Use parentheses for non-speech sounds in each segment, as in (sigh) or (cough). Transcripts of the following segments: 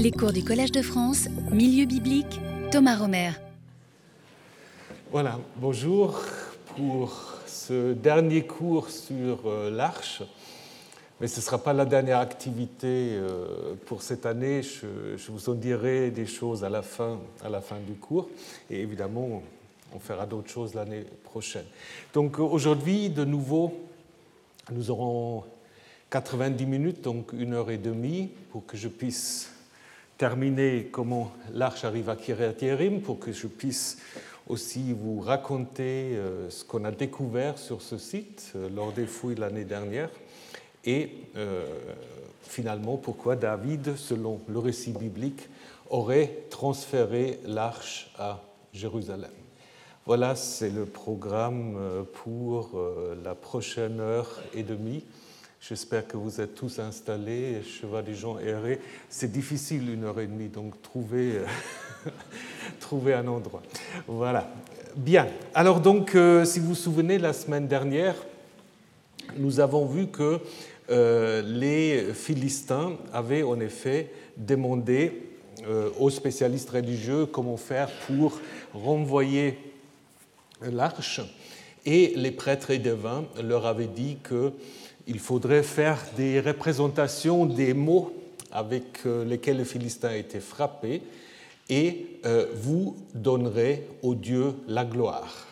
Les cours du Collège de France, Milieu biblique, Thomas Romer. Voilà, bonjour pour ce dernier cours sur euh, l'arche. Mais ce ne sera pas la dernière activité euh, pour cette année. Je, vous en dirai des choses à la, fin, à la fin du cours. Et évidemment, on fera d'autres choses l'année prochaine. Donc aujourd'hui, de nouveau, nous aurons 90 minutes, donc une heure et demie, pour que je puisse terminer comment l'arche arrive à Kiryat Yerim, pour que je puisse aussi vous raconter euh, ce qu'on a découvert sur ce site euh, lors des fouilles l'année dernière et euh, finalement pourquoi David, selon le récit biblique, aurait transféré l'arche à Jérusalem. Voilà, c'est le programme pour la prochaine heure et demie. J'espère que vous êtes tous installés. Vois des gens errer. C'est difficile une heure et demie, donc trouvez, (laughs) trouver un endroit. Voilà. Bien. Alors donc, euh, si vous vous souvenez, la semaine dernière, nous avons vu que euh, les Philistins avaient en effet demandé euh, aux spécialistes religieux comment faire pour renvoyer l'arche. Et les prêtres et devins leur avaient dit que il faudrait faire des représentations des mots avec euh, lesquels les Philistins étaient frappés et euh, vous donnerez au Dieu la gloire.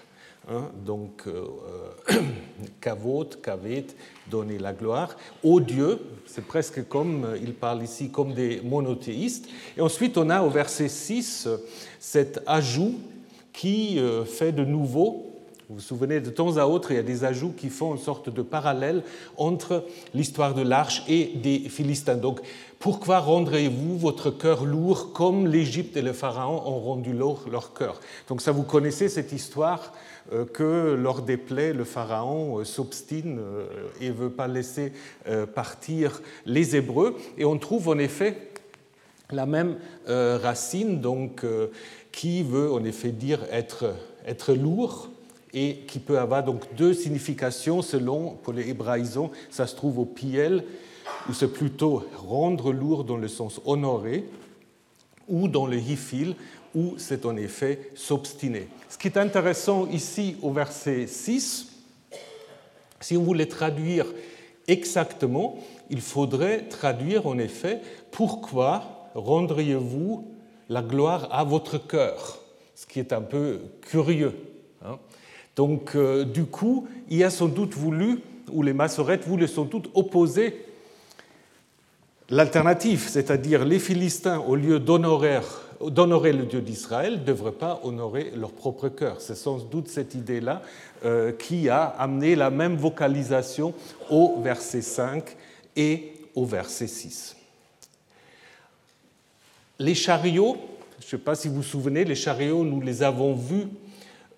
Hein, donc, kavot, euh, (clears throat) kavet, donner la gloire. Au Dieu, c'est presque comme, il parle ici comme des monothéistes. Et ensuite, on a au verset 6 cet ajout qui fait de nouveau vous vous souvenez, de temps à autre, il y a des ajouts qui font une sorte de parallèle entre l'histoire de l'arche et des Philistins. Donc, pourquoi rendrez-vous votre cœur lourd comme l'Égypte et le Pharaon ont rendu lourd leur cœur? Donc, ça, vous connaissez cette histoire euh, que lors des plaies, le Pharaon euh, s'obstine euh, et ne veut pas laisser partir les Hébreux. Et on trouve en effet la même racine, donc, qui veut en effet dire être, être lourd et qui peut avoir donc deux significations selon, pour les hébraïsons, ça se trouve au piel, où c'est plutôt rendre lourd dans le sens honoré, ou dans le hifil, où c'est en effet s'obstiner. Ce qui est intéressant ici au verset 6, si on voulait traduire exactement, il faudrait traduire en effet pourquoi rendriez-vous la gloire à votre cœur, ce qui est un peu curieux. Donc, euh, du coup, il a sans doute voulu, ou les massorettes voulaient sans doute opposer l'alternative, c'est-à-dire les Philistins, au lieu d'honorer le Dieu d'Israël, ne devraient pas honorer leur propre cœur. C'est sans doute cette idée-là euh, qui a amené la même vocalisation au verset 5 et au verset 6. Les chariots, je ne sais pas si vous vous souvenez, les chariots, nous les avons vus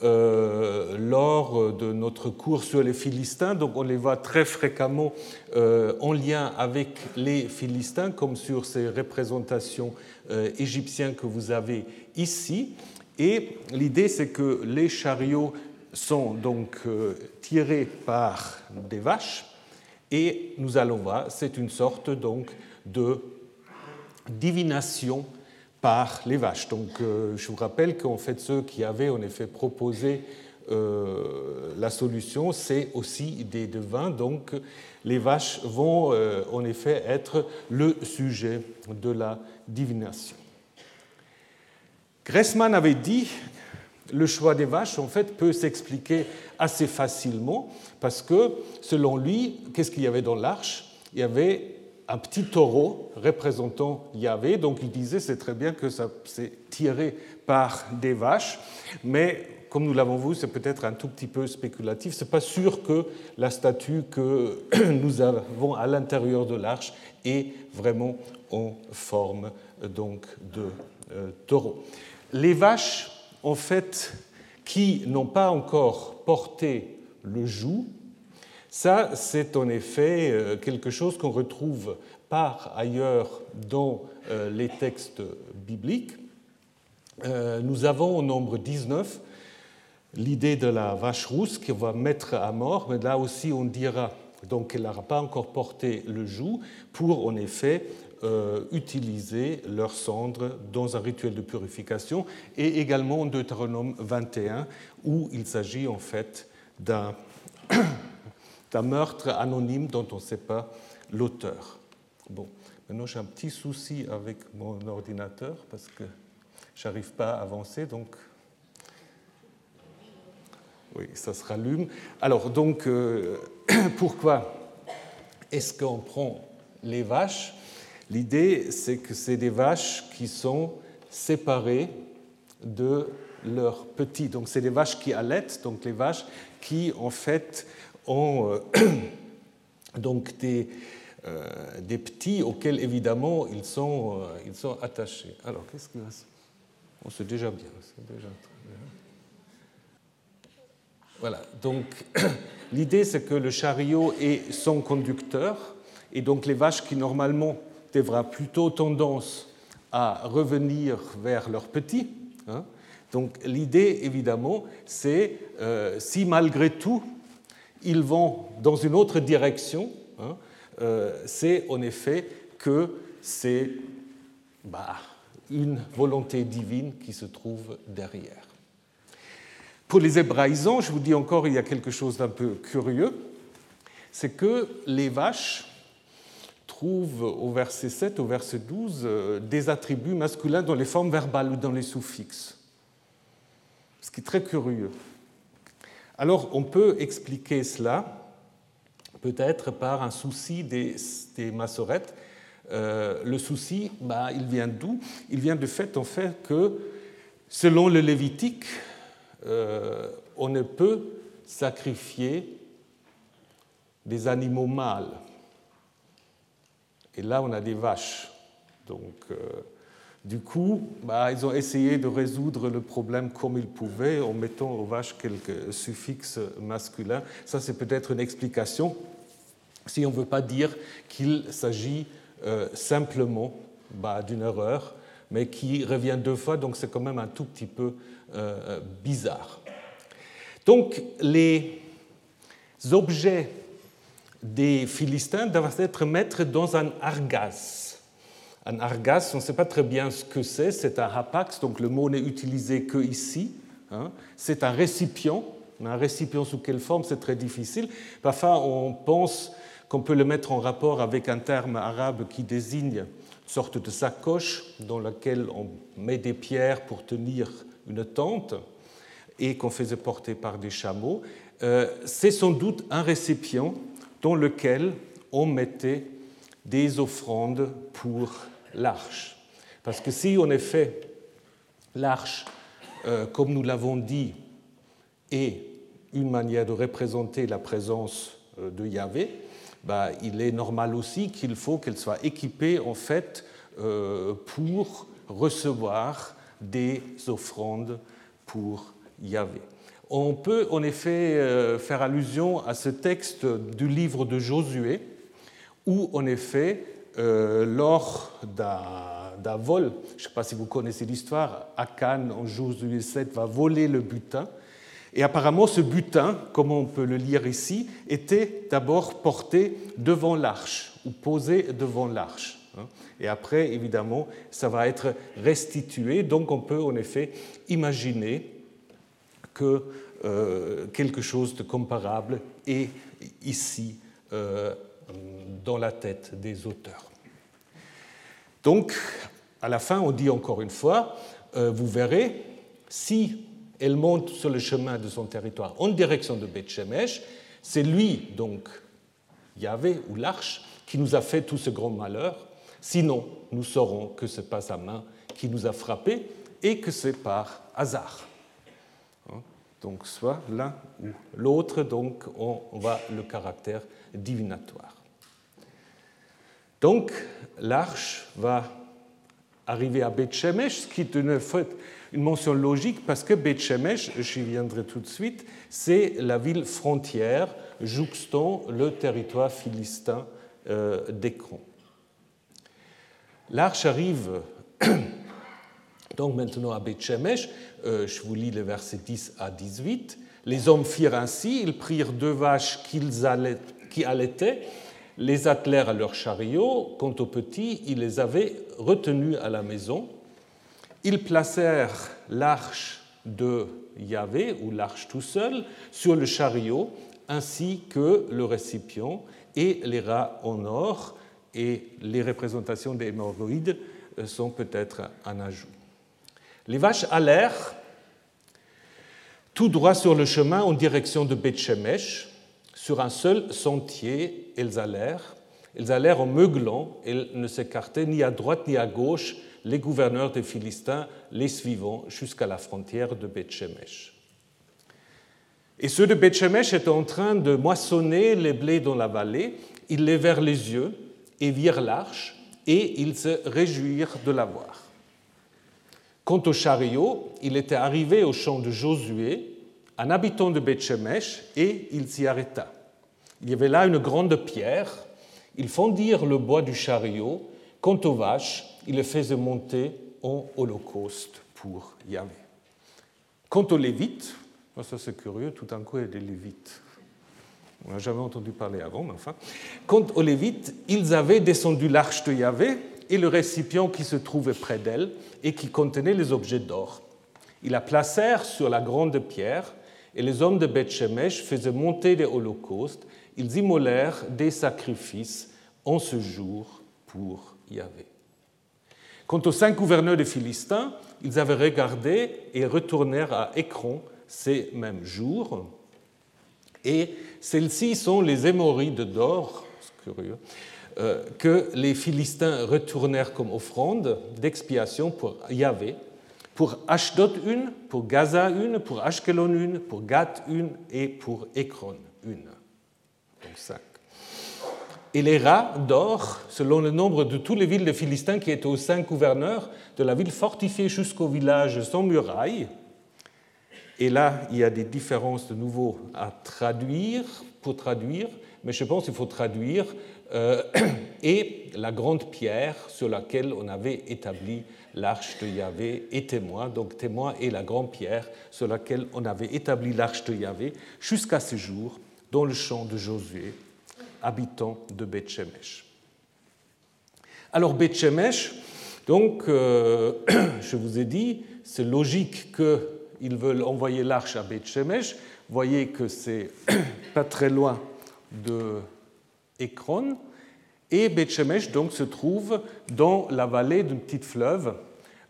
euh, lors de notre cours sur les Philistins. Donc on les voit très fréquemment euh, en lien avec les Philistins, comme sur ces représentations euh, égyptiennes que vous avez ici. Et l'idée, c'est que les chariots sont donc tirés par des vaches. Et nous allons voir, c'est une sorte donc de divination par les vaches. Donc euh, je vous rappelle qu'en fait ceux qui avaient en effet proposé euh, la solution, c'est aussi des devins. Donc les vaches vont euh, en effet être le sujet de la divination. Gressman avait dit le choix des vaches en fait peut s'expliquer assez facilement parce que selon lui, qu'est-ce qu'il y avait dans l'arche? Il y avait un petit taureau représentant Yahvé. Donc il disait c'est très bien que ça s'est tiré par des vaches, mais comme nous l'avons vu, c'est peut-être un tout petit peu spéculatif. C'est pas sûr que la statue que (clears throat) nous avons à l'intérieur de l'arche est vraiment en forme donc de euh, taureau. Les vaches, en fait, qui n'ont pas encore porté le joug, ça, c'est en effet euh, quelque chose qu'on retrouve par ailleurs dans euh, les textes bibliques. Euh, nous avons au nombre 19 l'idée de la vache rousse qu'on va mettre à mort, mais là aussi on dira donc qu'elle n'aura pas encore porté le joug pour en effet utiliser leurs cendres dans un rituel de purification, et également en Deutéronome 21, où il s'agit en fait d'un (clears throat) meurtre anonyme dont on ne sait pas l'auteur. Bon, maintenant j'ai un petit souci avec mon ordinateur parce que j'arrive pas à avancer, donc oui, ça se rallume. Alors donc, euh, (clears throat) pourquoi est-ce qu'on prend les vaches? L'idée, c'est que c'est des vaches qui sont séparées de leurs petits. Donc, c'est des vaches qui allaitent, donc les vaches qui, en fait, ont euh, (clears throat) donc des, euh, des, petits auxquels, évidemment, ils sont, euh, ils sont attachés. Alors, qu'est-ce que On sait déjà bien, c'est déjà. Voilà, donc (clears throat) l'idée c'est que le chariot est son conducteur, et donc les vaches qui normalement devra plutôt tendance à revenir vers leurs petits. Hein. Donc l'idée, évidemment, c'est si malgré tout ils vont dans une autre direction, hein, euh, c'est en effet que c'est bah, une volonté divine qui se trouve derrière. Pour les hébraïsants, je vous dis encore, il y a quelque chose d'un peu curieux, c'est que les vaches trouve au verset 7, au verset 12, euh, des attributs masculins dans les formes verbales ou dans les suffixes. Ce qui est très curieux. Alors, on peut expliquer cela peut-être par un souci des, des massorettes. Euh, le souci, bah, il vient d'où? Il vient du fait, en fait, que selon le Lévitique, euh, on ne peut sacrifier des animaux mâles. Et là, on a des vaches. Donc, euh, du coup, bah, ils ont essayé de résoudre le problème comme ils pouvaient en mettant aux vaches quelques suffixes masculins. Ça, c'est peut-être une explication si on ne veut pas dire qu'il s'agit euh, simplement bah, d'une erreur, mais qui revient deux fois, donc c'est quand même un tout petit peu euh, bizarre. Donc, les objets des Philistins doivent être mettre dans un argas. Un argas, on ne sait pas très bien ce que c'est, c'est un hapax, donc le mot n'est utilisé que ici. Hein. C'est un récipient, un récipient sous quelle forme, c'est très difficile. Parfois, on pense qu'on peut le mettre en rapport avec un terme arabe qui désigne une sorte de sacoche dans laquelle on met des pierres pour tenir une tente et qu'on faisait porter par des chameaux. Euh, c'est sans doute un récipient dans lequel on mettait des offrandes pour l'arche. Parce que si en effet l'arche, euh, comme nous l'avons dit, est une manière de représenter la présence euh, de Yahvé, bah, il est normal aussi qu'il faut qu'elle soit équipée en fait euh, pour recevoir des offrandes pour Yahvé. On peut en effet faire allusion à ce texte du livre de Josué, où en effet, euh, lors d'un vol, je ne sais pas si vous connaissez l'histoire, Akan en Josué 7 va voler le butin. Et apparemment, ce butin, comme on peut le lire ici, était d'abord porté devant l'arche, ou posé devant l'arche. Hein. Et après, évidemment, ça va être restitué. Donc on peut en effet imaginer que euh, quelque chose de comparable est ici euh, dans la tête des auteurs. Donc, à la fin, on dit encore une fois, euh, vous verrez, si elle monte sur le chemin de son territoire en direction de Beth Shemesh, c'est lui, donc Yahvé ou l'Arche, qui nous a fait tout ce grand malheur. Sinon, nous saurons que ce n'est pas sa main qui nous a frappés et que c'est par hasard donc soit l'un ou l'autre, donc on voit le caractère divinatoire. Donc l'arche va arriver à Beth Shemesh, ce qui est une, mention logique parce que Beth Shemesh, j'y viendrai tout de suite, c'est la ville frontière jouxtant le territoire philistin euh, d'Écron. L'arche arrive (coughs) donc maintenant à Beth Shemesh, euh, je vous lis les versets 10 à 18. Les hommes firent ainsi, ils prirent deux vaches qu'ils qui allaitaient, les attelèrent à leur chariot. Quant aux petits, ils les avaient retenus à la maison. Ils placèrent l'arche de Yahvé, ou l'arche tout seul, sur le chariot, ainsi que le récipient et les rats en or, et les représentations des hémorroïdes euh, sont peut-être un ajout. Les vaches allèrent tout droit sur le chemin en direction de Bethshemesh, sur un seul sentier, elles allèrent. Elles allèrent en meuglant, elles ne s'écartaient ni à droite ni à gauche, les gouverneurs des Philistins les suivant jusqu'à la frontière de Bethshemesh. Et ceux de Bethshemesh étaient en train de moissonner les blés dans la vallée. Ils levèrent les yeux et virent l'arche, et ils se réjouirent de la voir. Quant au chariot, il était arrivé au champ de Josué, un habitant de Bethshemesh, et il s'y arrêta. Il y avait là une grande pierre. Ils fendirent le bois du chariot. Quant aux vaches, ils les faisaient monter en holocauste pour Yahvé. Quant aux Lévites, ça c'est curieux, tout d'un coup il y a des Lévites. On n'a jamais entendu parler avant, mais enfin. Quant aux Lévites, ils avaient descendu l'arche de Yahvé et le récipient qui se trouvait près d'elle et qui contenait les objets d'or. Ils la placèrent sur la grande pierre et les hommes de Beth-Shemesh faisaient monter des holocaustes. Ils immolèrent des sacrifices en ce jour pour Yahvé. Quant aux cinq gouverneurs des Philistins, ils avaient regardé et retournèrent à Écron ces mêmes jours. Et celles-ci sont les hémorroïdes d'or, curieux, euh, que les Philistins retournèrent comme offrande d'expiation pour Yahvé, pour Ashdod une, pour Gaza une, pour Ashkelon une, pour Gath une et pour Ekron une. Et les rats d'or, selon le nombre de toutes les villes de Philistins qui étaient aux cinq gouverneurs de la ville fortifiée jusqu'au village sans muraille, et là, il y a des différences de nouveau à traduire, pour traduire, mais je pense qu'il faut traduire euh, (clears throat) et la grande pierre sur laquelle on avait établi l'arche de Yahvé et témoin, donc témoin et la grande pierre sur laquelle on avait établi l'arche de Yahvé jusqu'à ce jour dans le champ de Josué, habitant de Bethshemesh. Alors Bethshemesh, donc euh, (clears throat) je vous ai dit, c'est logique que ils veulent envoyer l'arche à Beth Shemesh. Vous voyez que c'est (clears throat) pas très loin de Ekron. Et Beth Shemesh donc se trouve dans la vallée d'un petit fleuve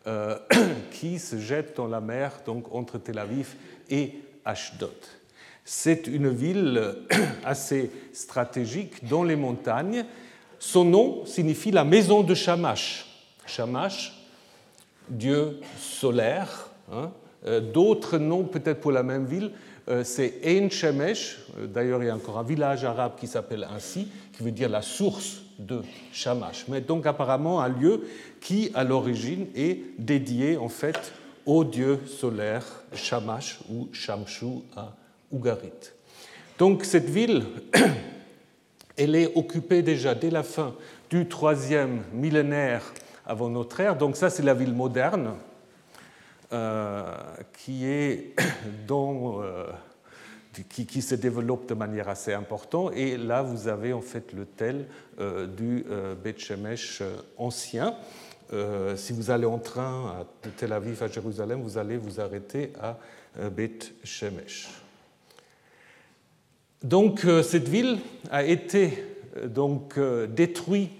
euh, (clears throat) qui se jette dans la mer donc entre Tel Aviv et Ashdod. C'est une ville assez stratégique dans les montagnes. Son nom signifie la maison de Shamash. Shamash, dieu solaire, hein, euh, d'autres noms, peut-être pour la même ville, euh, c'est Ein Shemesh. Euh, d'ailleurs, il y a encore un village arabe qui s'appelle ainsi, qui veut dire la source de Shamash. Mais donc apparemment un lieu qui, à l'origine, est dédié en fait au dieu solaire Shamash ou Shamshu Donc cette ville, (clears throat) elle est occupée déjà dès la fin du troisième millénaire avant notre ère. Donc ça, c'est la ville moderne euh, qui, est (clears throat) euh, qui, se développe de manière assez importante. Et là, vous avez en fait le tel euh, du Beth Shemesh ancien. si vous allez en train de Tel Aviv à Jérusalem, vous allez vous arrêter à Beth Shemesh. Donc cette ville a été donc détruite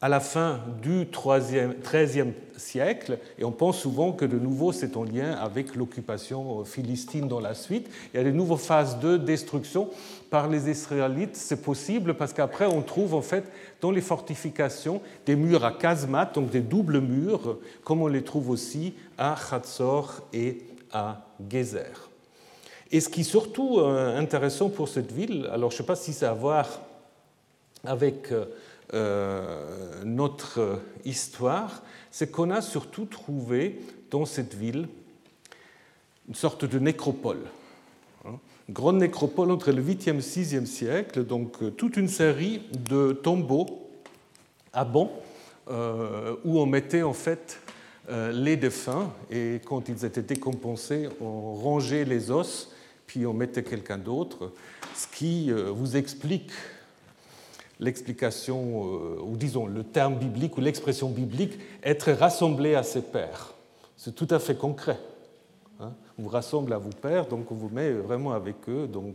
à la fin du XIIIe siècle, et on pense souvent que de nouveau c'est en lien avec l'occupation philistine dans la suite. Il y a des nouvelles phases de destruction par les Israélites, c'est possible parce qu'après on trouve en fait dans les fortifications des murs à casemats, donc des doubles murs, comme on les trouve aussi à Hatzor et à Gezer. Et ce qui est surtout euh, intéressant pour cette ville, alors je ne sais pas si c'est à voir avec euh, euh, notre histoire, c'est qu'on a surtout trouvé dans cette ville une sorte de nécropole. Hein. Une grande nécropole entre le 8e et 6e siècle, donc toute une série de tombeaux à banc euh, où on mettait en fait les défunts et quand ils étaient décompensés, on rangeait les os puis on mettait quelqu'un d'autre, ce qui vous explique l'explication, ou disons le terme biblique ou l'expression biblique, être rassemblé à ses pères. C'est tout à fait concret. Hein. on vous rassemble à vos pères, donc on vous met vraiment avec eux, donc,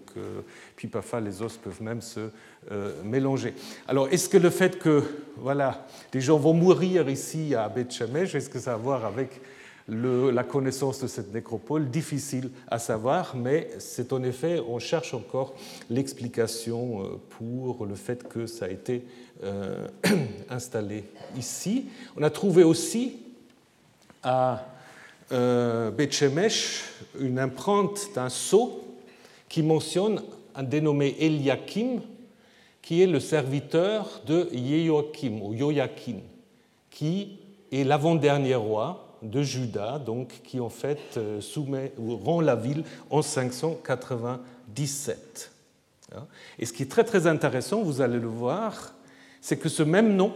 puis parfois les os peuvent même se mélanger. Alors, est-ce que le fait que voilà, des gens vont mourir ici à Beth est-ce que ça a à voir avec la connaissance de cette nécropole, difficile à savoir, mais c'est en effet, on cherche encore l'explication euh, pour le fait que ça a été euh, (clears throat) installé ici. On a trouvé aussi à euh, une empreinte d'un sceau qui mentionne un dénommé Eliakim, qui est le serviteur de Yehoakim ou Yoyakin, qui est l'avant-dernier roi de Juda, donc, qui en fait euh, soumet, ou rend la ville en 597. Hein. Et ce qui est très très intéressant, vous allez le voir, c'est que ce même nom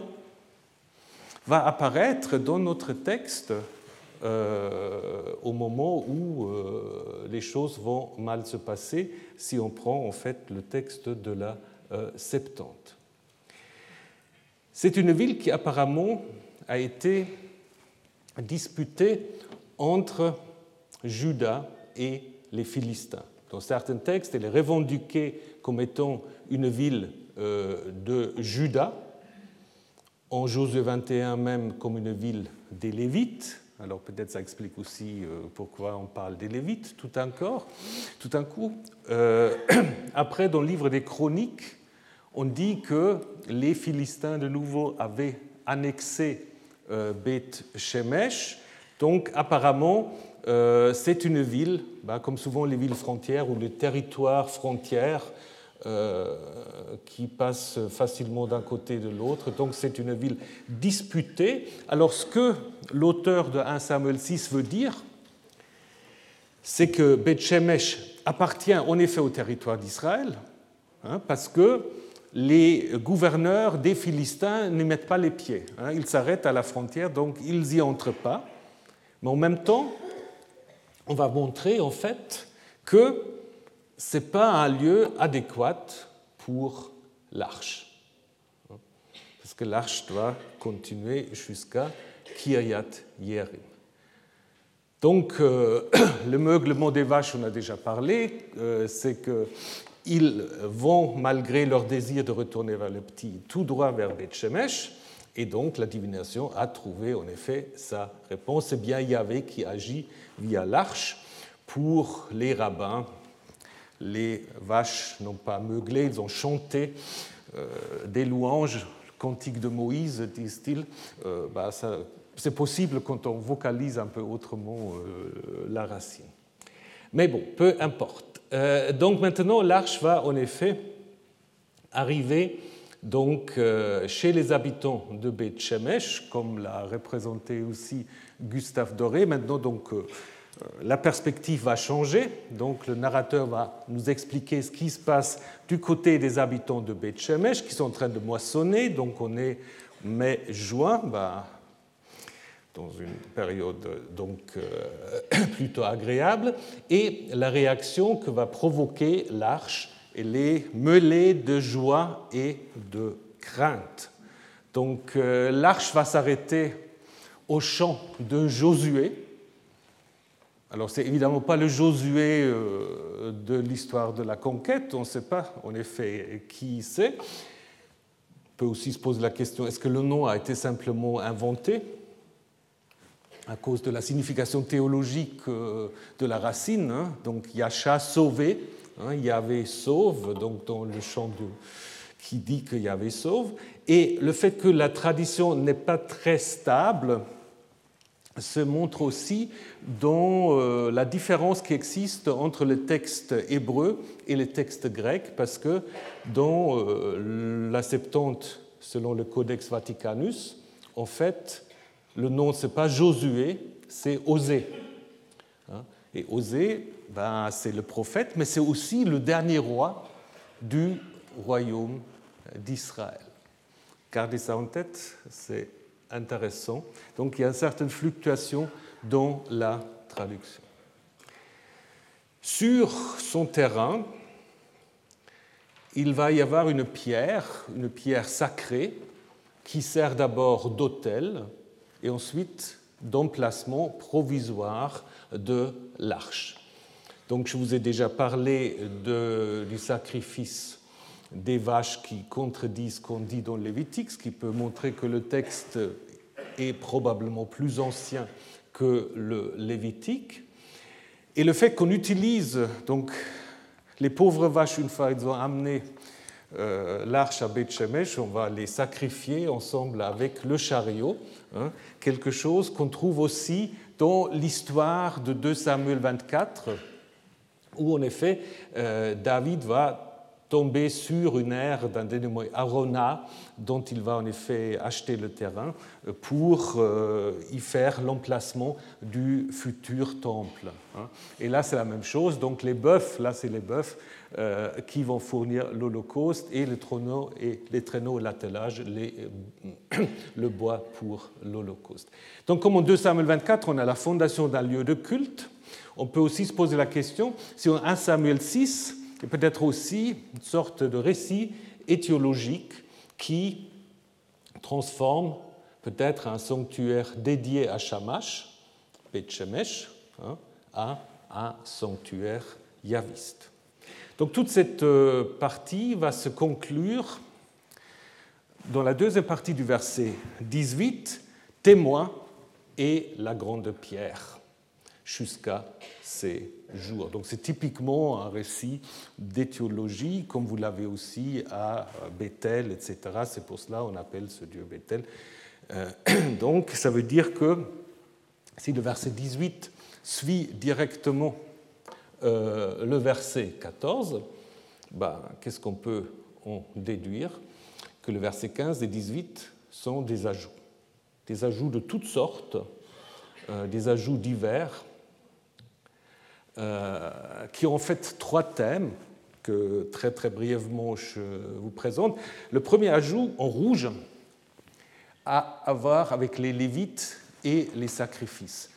va apparaître dans notre texte euh, au moment où euh, les choses vont mal se passer, si on prend en fait le texte de la Septante. C'est une ville qui apparemment a été disputée entre Juda et les Philistins. Dans certains textes, elle est revendiquée comme étant une ville euh, de Juda, en Josué 21 même comme une ville des Lévites. Alors peut-être ça explique aussi euh, pourquoi on parle des Lévites tout encore, tout un coup. Euh, (clears throat) après, dans le livre des Chroniques, on dit que les Philistins de nouveau avaient annexé Beth Shemesh. Donc apparemment, euh, c'est une ville, bah, comme souvent les villes frontières ou les territoires frontières euh, qui passent facilement d'un côté de l'autre. Donc c'est une ville disputée. Alors ce que l'auteur de 1 Samuel 6 veut dire, c'est que Beth Shemesh appartient en effet au territoire d'Israël, hein, parce que les gouverneurs des Philistins n'y mettent pas les pieds. Hein. Ils s'arrêtent à la frontière, donc ils n'y entrent pas. Mais en même temps, on va montrer en fait que ce n'est pas un lieu adéquat pour l'arche. Parce que l'arche doit continuer jusqu'à Kiryat Yerim. Donc, euh, (clears throat) le meuglement des vaches, on a déjà parlé, euh, c'est que ils vont, malgré leur désir de retourner vers le petit, tout droit vers Beth Shemesh. Et donc la divination a trouvé en effet sa réponse. C'est bien Yahvé qui agit via l'arche. Pour les rabbins, les vaches n'ont pas meuglé, ils ont chanté euh, des louanges, le de Moïse, disent-ils. Euh, bah, c'est possible quand on vocalise un peu autrement euh, la racine. Mais bon, peu importe. Euh, donc maintenant, l'arche va en effet arriver donc, euh, chez les habitants de Beth comme l'a représenté aussi Gustave Doré. Maintenant, donc, euh, la perspective va changer. Donc, le narrateur va nous expliquer ce qui se passe du côté des habitants de Beth qui sont en train de moissonner. Donc, on est mai-juin. Bah, dans une période donc euh, (coughs) plutôt agréable, et la réaction que va provoquer l'arche, elle est mêlée de joie et de crainte. Donc euh, l'arche va s'arrêter au champ de Josué. Alors c'est évidemment pas le Josué euh, de l'histoire de la conquête, on ne sait pas en effet qui c'est. On peut aussi se poser la question, est-ce que le nom a été simplement inventé? À cause de la signification théologique euh, de la racine. Hein. Donc Yacha sauvé, hein, Yahvé sauve, donc dans le chant qui dit que Yahvé sauve. Et le fait que la tradition n'est pas très stable se montre aussi dans euh, la différence qui existe entre le texte hébreu et le texte grec, parce que dans euh, la Septante, selon le Codex Vaticanus, en fait, le nom, ce n'est pas Josué, c'est Osée. Hein? Et Osée, ben, c'est le prophète, mais c'est aussi le dernier roi du royaume d'Israël. Gardez ça en tête, c'est intéressant. Donc il y a une certaine fluctuation dans la traduction. Sur son terrain, il va y avoir une pierre, une pierre sacrée, qui sert d'abord d'autel et ensuite d'emplacement provisoire de l'arche. Donc je vous ai déjà parlé du sacrifice des vaches qui contredisent ce qu'on dit dans Lévitique, ce qui peut montrer que le texte est probablement plus ancien que le Lévitique. Et le fait qu'on utilise donc les pauvres vaches, une fois qu'ils ont amené l'arche à Beth Shemesh, on va les sacrifier ensemble avec le chariot, hein, quelque chose qu'on trouve aussi dans l'histoire de 2 Samuel 24, où en effet euh, David va tomber sur une aire d'un dénommé Arona, dont il va en effet acheter le terrain euh, pour euh, y faire l'emplacement du futur temple. Hein. Et là, c'est la même chose. Donc les bœufs, là, c'est les bœufs euh, qui vont fournir l'Holocauste et les traîneaux et les traîneaux l'attelage, (clears throat) le bois pour l'Holocauste. Donc, comme en 2 Samuel 24, on a la fondation d'un lieu de culte. On peut aussi se poser la question si en 1 Samuel 6, et peut-être aussi une sorte de récit étiologique qui transforme peut-être un sanctuaire dédié à Shamash, Beth Shemesh, hein, à un sanctuaire yaviste. Donc toute cette euh, partie va se conclure dans la deuxième partie du verset 18, témoin et la grande pierre, jusqu'à ces Donc c'est typiquement un récit d'éthiologie, comme vous l'avez aussi à Bethel, etc. C'est pour cela qu'on appelle ce dieu Bethel. Euh, (clears throat) donc ça veut dire que si le verset 18 suit directement euh, le verset 14, bah, qu'est-ce qu'on peut en déduire? Que le verset 15 et 18 sont des ajouts. Des ajouts de toutes sortes, euh, des ajouts divers, qui ont en fait trois thèmes que très très brièvement je vous présente. Le premier ajout en rouge a à voir avec les Lévites et les sacrifices.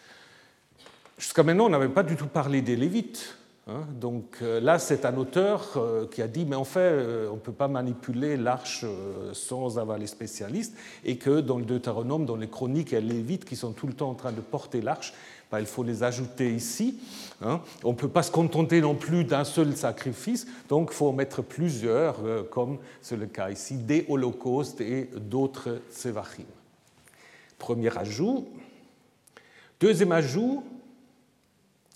Jusqu'à maintenant, on n'avait pas du tout parlé des Lévites. Hein. donc euh, là, c'est un auteur euh, qui a dit, mais en fait, on ne peut pas manipuler l'arche sans avoir les spécialistes, et que dans le Deutéronome, dans les chroniques, il y a les Lévites qui sont tout le temps en train de porter l'arche, ben, il faut les ajouter ici. Hein. On ne peut pas se contenter non plus d'un seul sacrifice, donc il faut en mettre plusieurs, euh, comme c'est le cas ici, des holocaustes et d'autres sévachim. Premier ajout. Deuxième ajout,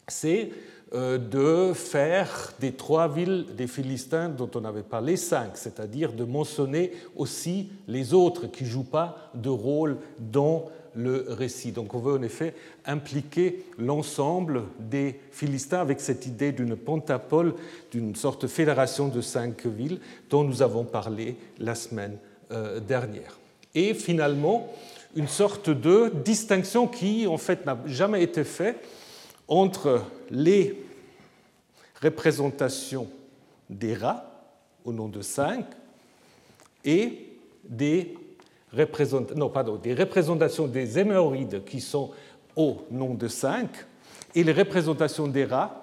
c'est euh, de faire des trois villes des Philistins dont on avait parlé cinq, c'est-à-dire de mentionner aussi les autres qui ne jouent pas de rôle dans le récit. Donc on veut en effet impliquer l'ensemble des Philistins avec cette idée d'une pentapole, d'une sorte de fédération de cinq villes dont nous avons parlé la semaine euh, dernière. Et finalement, une sorte de distinction qui en fait n'a jamais été faite entre les représentations des rats au nom de cinq et des non, pardon, des représentations des hémorroïdes qui sont au nom de 5 et les représentations des rats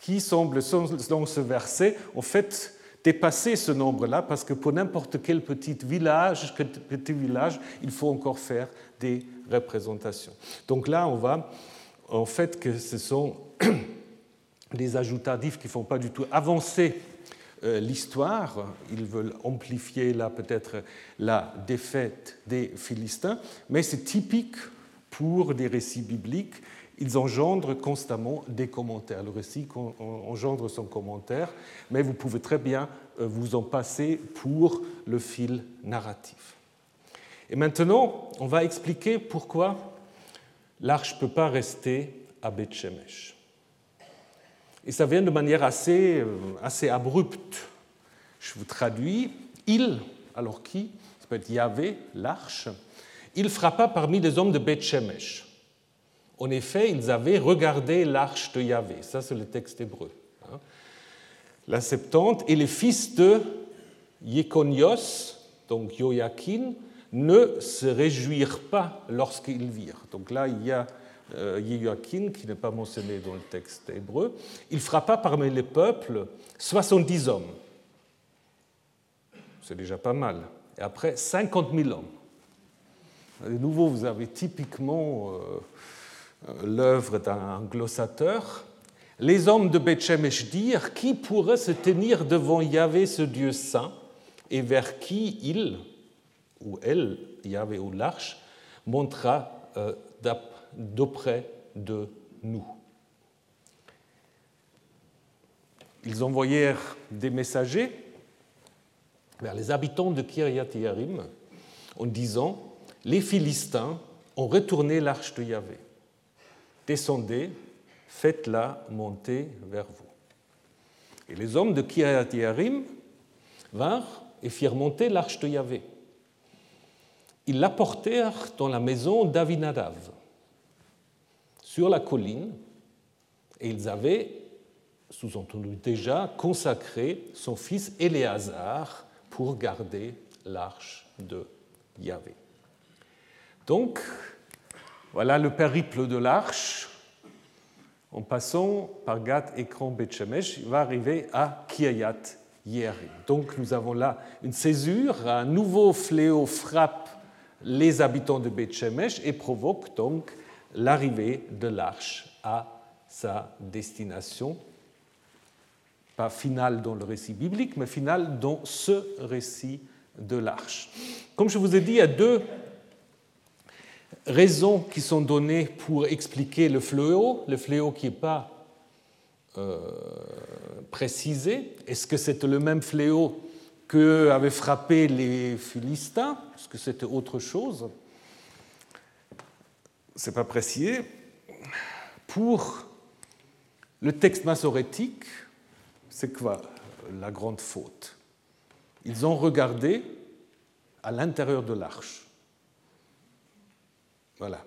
qui semblent, dans ce verset, en fait, dépasser ce nombre-là parce que pour n'importe quel petit village, petit village, il faut encore faire des représentations. Donc là, on va en fait que ce sont (clears throat) des ajouts tardifs qui ne font pas du tout avancer l'histoire, ils veulent amplifier là peut-être la défaite des Philistins, mais c'est typique pour des récits bibliques, ils engendrent constamment des commentaires. Le récit engendre son commentaire, mais vous pouvez très bien euh, vous en passer pour le fil narratif. Et maintenant, on va expliquer pourquoi l'arche ne peut pas rester à Beth Shemesh. Et ça vient de manière assez, euh, assez abrupte. Je vous traduis. Il, alors qui? Ça peut être Yahvé, l'arche. Il frappa parmi les hommes de Beth Shemesh. En effet, ils avaient regardé l'arche de Yahvé. Ça, c'est le texte hébreu. Hein. La Septante. Et les fils de Yekonios, donc Joachim, ne se réjouirent pas lorsqu'ils virent. Donc là, il y a Yehoiakim, qui n'est pas mentionné dans le texte hébreu, il frappa parmi les peuples 70 hommes. c'est déjà pas mal. Et après, 50 000 hommes. De nouveau, vous avez typiquement euh, l'œuvre d'un glossateur. Les hommes de Bethshemesh dirent Qui pourrait se tenir devant Yahvé, ce Dieu saint, et vers qui il, ou elle, Yahvé ou l'arche, montera euh, d'auprès de nous Ils envoyèrent des messagers vers les habitants de Kiryat Yarim en disant Les Philistins ont retourné l'arche de Yahvé. Descendez, faites-la monter vers vous. Et les hommes de Kiryat Yarim vinrent et firent monter l'arche de Yahvé. Ils l'apportèrent dans la maison d'Avinadav, sur la colline, et ils avaient, sous-entendu déjà, consacré son fils Éléazar pour garder l'arche de Yahvé. Donc, voilà le périple de l'arche. En passant par Gat, Ekron, Bethshemesh, il va arriver à Kiayat Yerim. Donc nous avons là une césure, un nouveau fléau frappe les habitants de Bethshemesh et provoque donc l'arrivée de l'arche à sa destination pas final dans le récit biblique, mais final dans ce récit de l'arche. Comme je vous ai dit, il y a deux raisons qui sont données pour expliquer le fléau, le fléau qui n'est pas euh, précisé. Est-ce que c'était le même fléau que avaient frappé les Philistins? Est-ce que c'était autre chose? Ce n'est pas précisé. Pour le texte massorétique, c'est quoi la grande faute? Ils ont regardé à l'intérieur de l'arche. Voilà.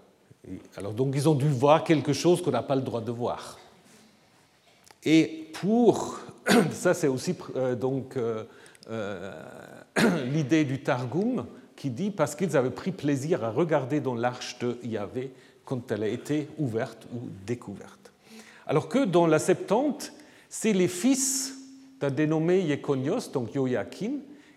Alors donc ils ont dû voir quelque chose qu'on n'a pas le droit de voir. Et pour (coughs) ça c'est aussi euh, donc euh, euh, (coughs) l'idée du Targum qui dit parce qu'ils avaient pris plaisir à regarder dans l'arche de Yahvé quand elle a été ouverte ou découverte. Alors que dans la Septante, c'est les fils d'un dénommé Yekonios, donc Yoyakin,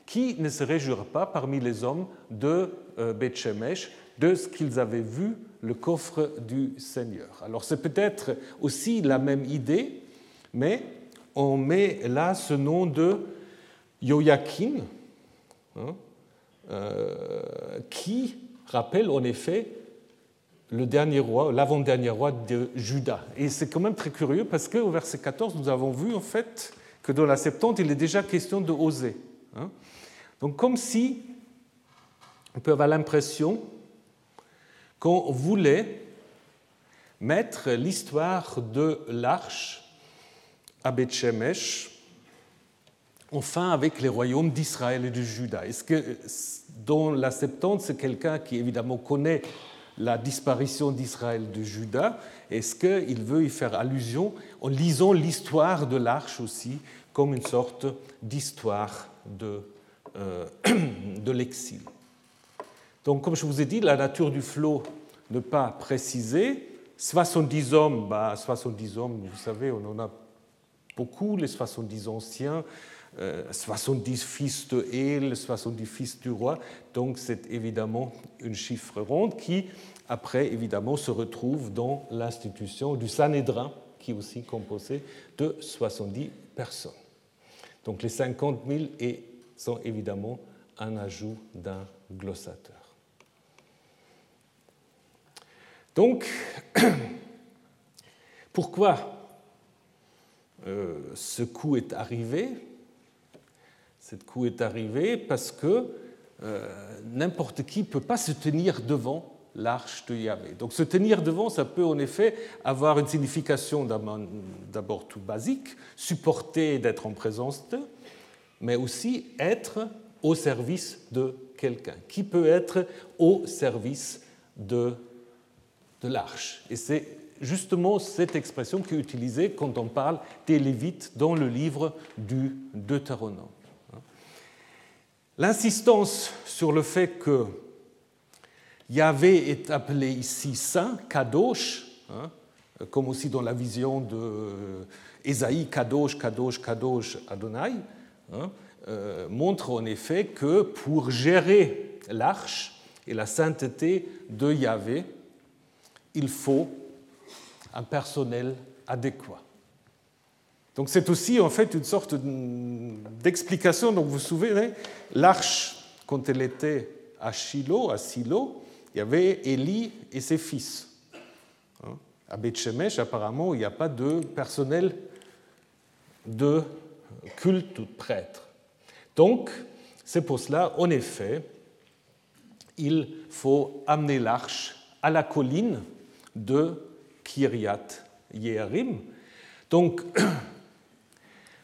qui ne se réjouirent pas parmi les hommes de euh, Bethshemesh de ce qu'ils avaient vu le coffre du Seigneur. Alors c'est peut-être aussi la même idée, mais on met là ce nom de Yoyakin, hein, qui rappelle en effet le dernier roi, l'avant-dernier roi de Juda. Et c'est quand même très curieux parce qu'au verset 14, nous avons vu en fait que dans la Septante, il est déjà question de oser. Hein. Donc comme si on peut avoir l'impression qu'on voulait mettre l'histoire de l'arche à Bethshemesh enfin avec les royaumes d'Israël et de Juda. Est-ce que dans la Septante, c'est quelqu'un qui évidemment connaît la disparition d'Israël de Juda, est-ce qu'il veut y faire allusion en lisant l'histoire de l'arche aussi comme une sorte d'histoire de, euh, (clears throat) de l'exil? Donc, comme je vous ai dit, la nature du flot ne pas précisée. 70 hommes, bah, 70 hommes, vous savez, on en a beaucoup, les 70 anciens, 70 euh, fils de El, 70 fils du roi. Donc c'est évidemment une chiffre ronde qui, après, évidemment, se retrouve dans l'institution du Sanhédrin, qui est aussi composé de 70 personnes. Donc les 50 000 sont évidemment un ajout d'un glossateur. Donc, (coughs) pourquoi euh, ce coup est arrivé? Cette coup est arrivée parce que euh, n'importe qui ne peut pas se tenir devant l'arche de Yahvé. Donc se tenir devant, ça peut en effet avoir une signification d'abord tout basique, supporter d'être en présence d'eux, mais aussi être au service de quelqu'un, qui peut être au service de, de l'arche? Et c'est justement cette expression qui est utilisée quand on parle des Lévites dans le livre du Deutéronome. L'insistance sur le fait que Yahvé est appelé ici saint, Kadosh, hein, comme aussi dans la vision de Ésaïe, Kadosh, Kadosh, Kadosh, Adonai, hein, montre en effet que pour gérer l'arche et la sainteté de Yahvé, il faut un personnel adéquat. Donc c'est aussi en fait une sorte d'explication. Donc vous vous souvenez, l'arche, quand elle était à Shiloh, à Silo, il y avait Élie et ses fils. Hein? À Beth apparemment, il n'y a pas de personnel de culte ou de prêtre. Donc, c'est pour cela, en effet, il faut amener l'arche à la colline de Kiryat Yerim. Donc, (clears throat)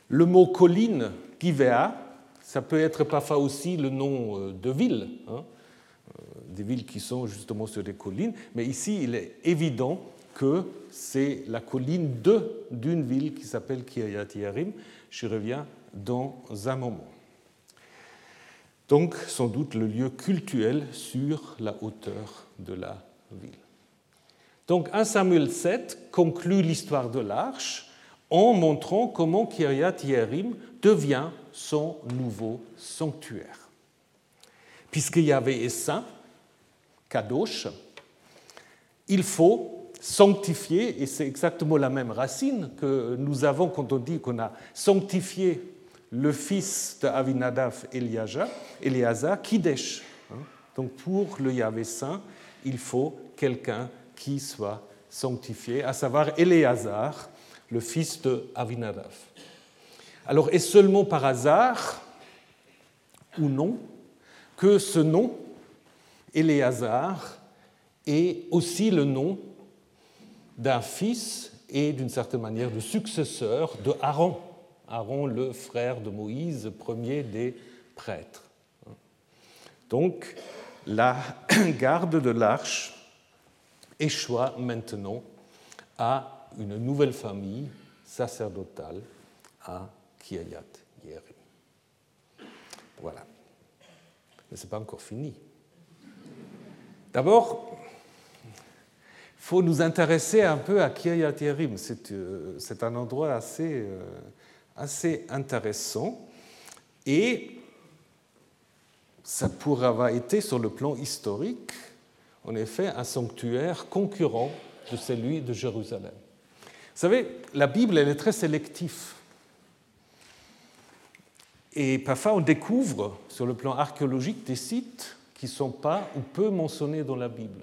le mot colline, Givea, ça peut être parfois aussi le nom euh, de ville, hein, euh, des villes qui sont justement sur des collines, mais ici il est évident que c'est la colline de d'une ville qui s'appelle Kiryat Yerim. Je reviens dans un moment. Donc sans doute le lieu cultuel sur la hauteur de la ville. Donc 1 Samuel 7 conclut l'histoire de l'arche en montrant comment Kiryat Yerim devient son nouveau sanctuaire. Puisque Yahvé est saint, Kadosh, il faut sanctifier, et c'est exactement la même racine que nous avons quand on dit qu'on a sanctifié le fils de Avinadav Eliazar, Kidesh. Hein? Donc pour le Yahvé saint, il faut quelqu'un qui soit sanctifié, à savoir Éléazar, le fils de Avinadav. Alors, est seulement par hasard, ou non, que ce nom, Éléazar, est aussi le nom d'un fils et d'une certaine manière de successeur de Aaron. Aaron, le frère de Moïse, premier des prêtres. Donc, la (clears throat) garde de l'arche échoua maintenant à une nouvelle famille sacerdotale à Kiryat Yerim. Voilà. Mais ce n'est pas encore fini. D'abord, il faut nous intéresser un peu à Kiryat Yerim. Euh, c'est un endroit assez, euh, assez intéressant. Et ça pourrait avoir été, sur le plan historique, en effet un sanctuaire concurrent de celui de Jérusalem. Vous savez, la Bible, elle est très sélective. Et parfois, on découvre sur le plan archéologique des sites qui ne sont pas ou peu mentionnés dans la Bible.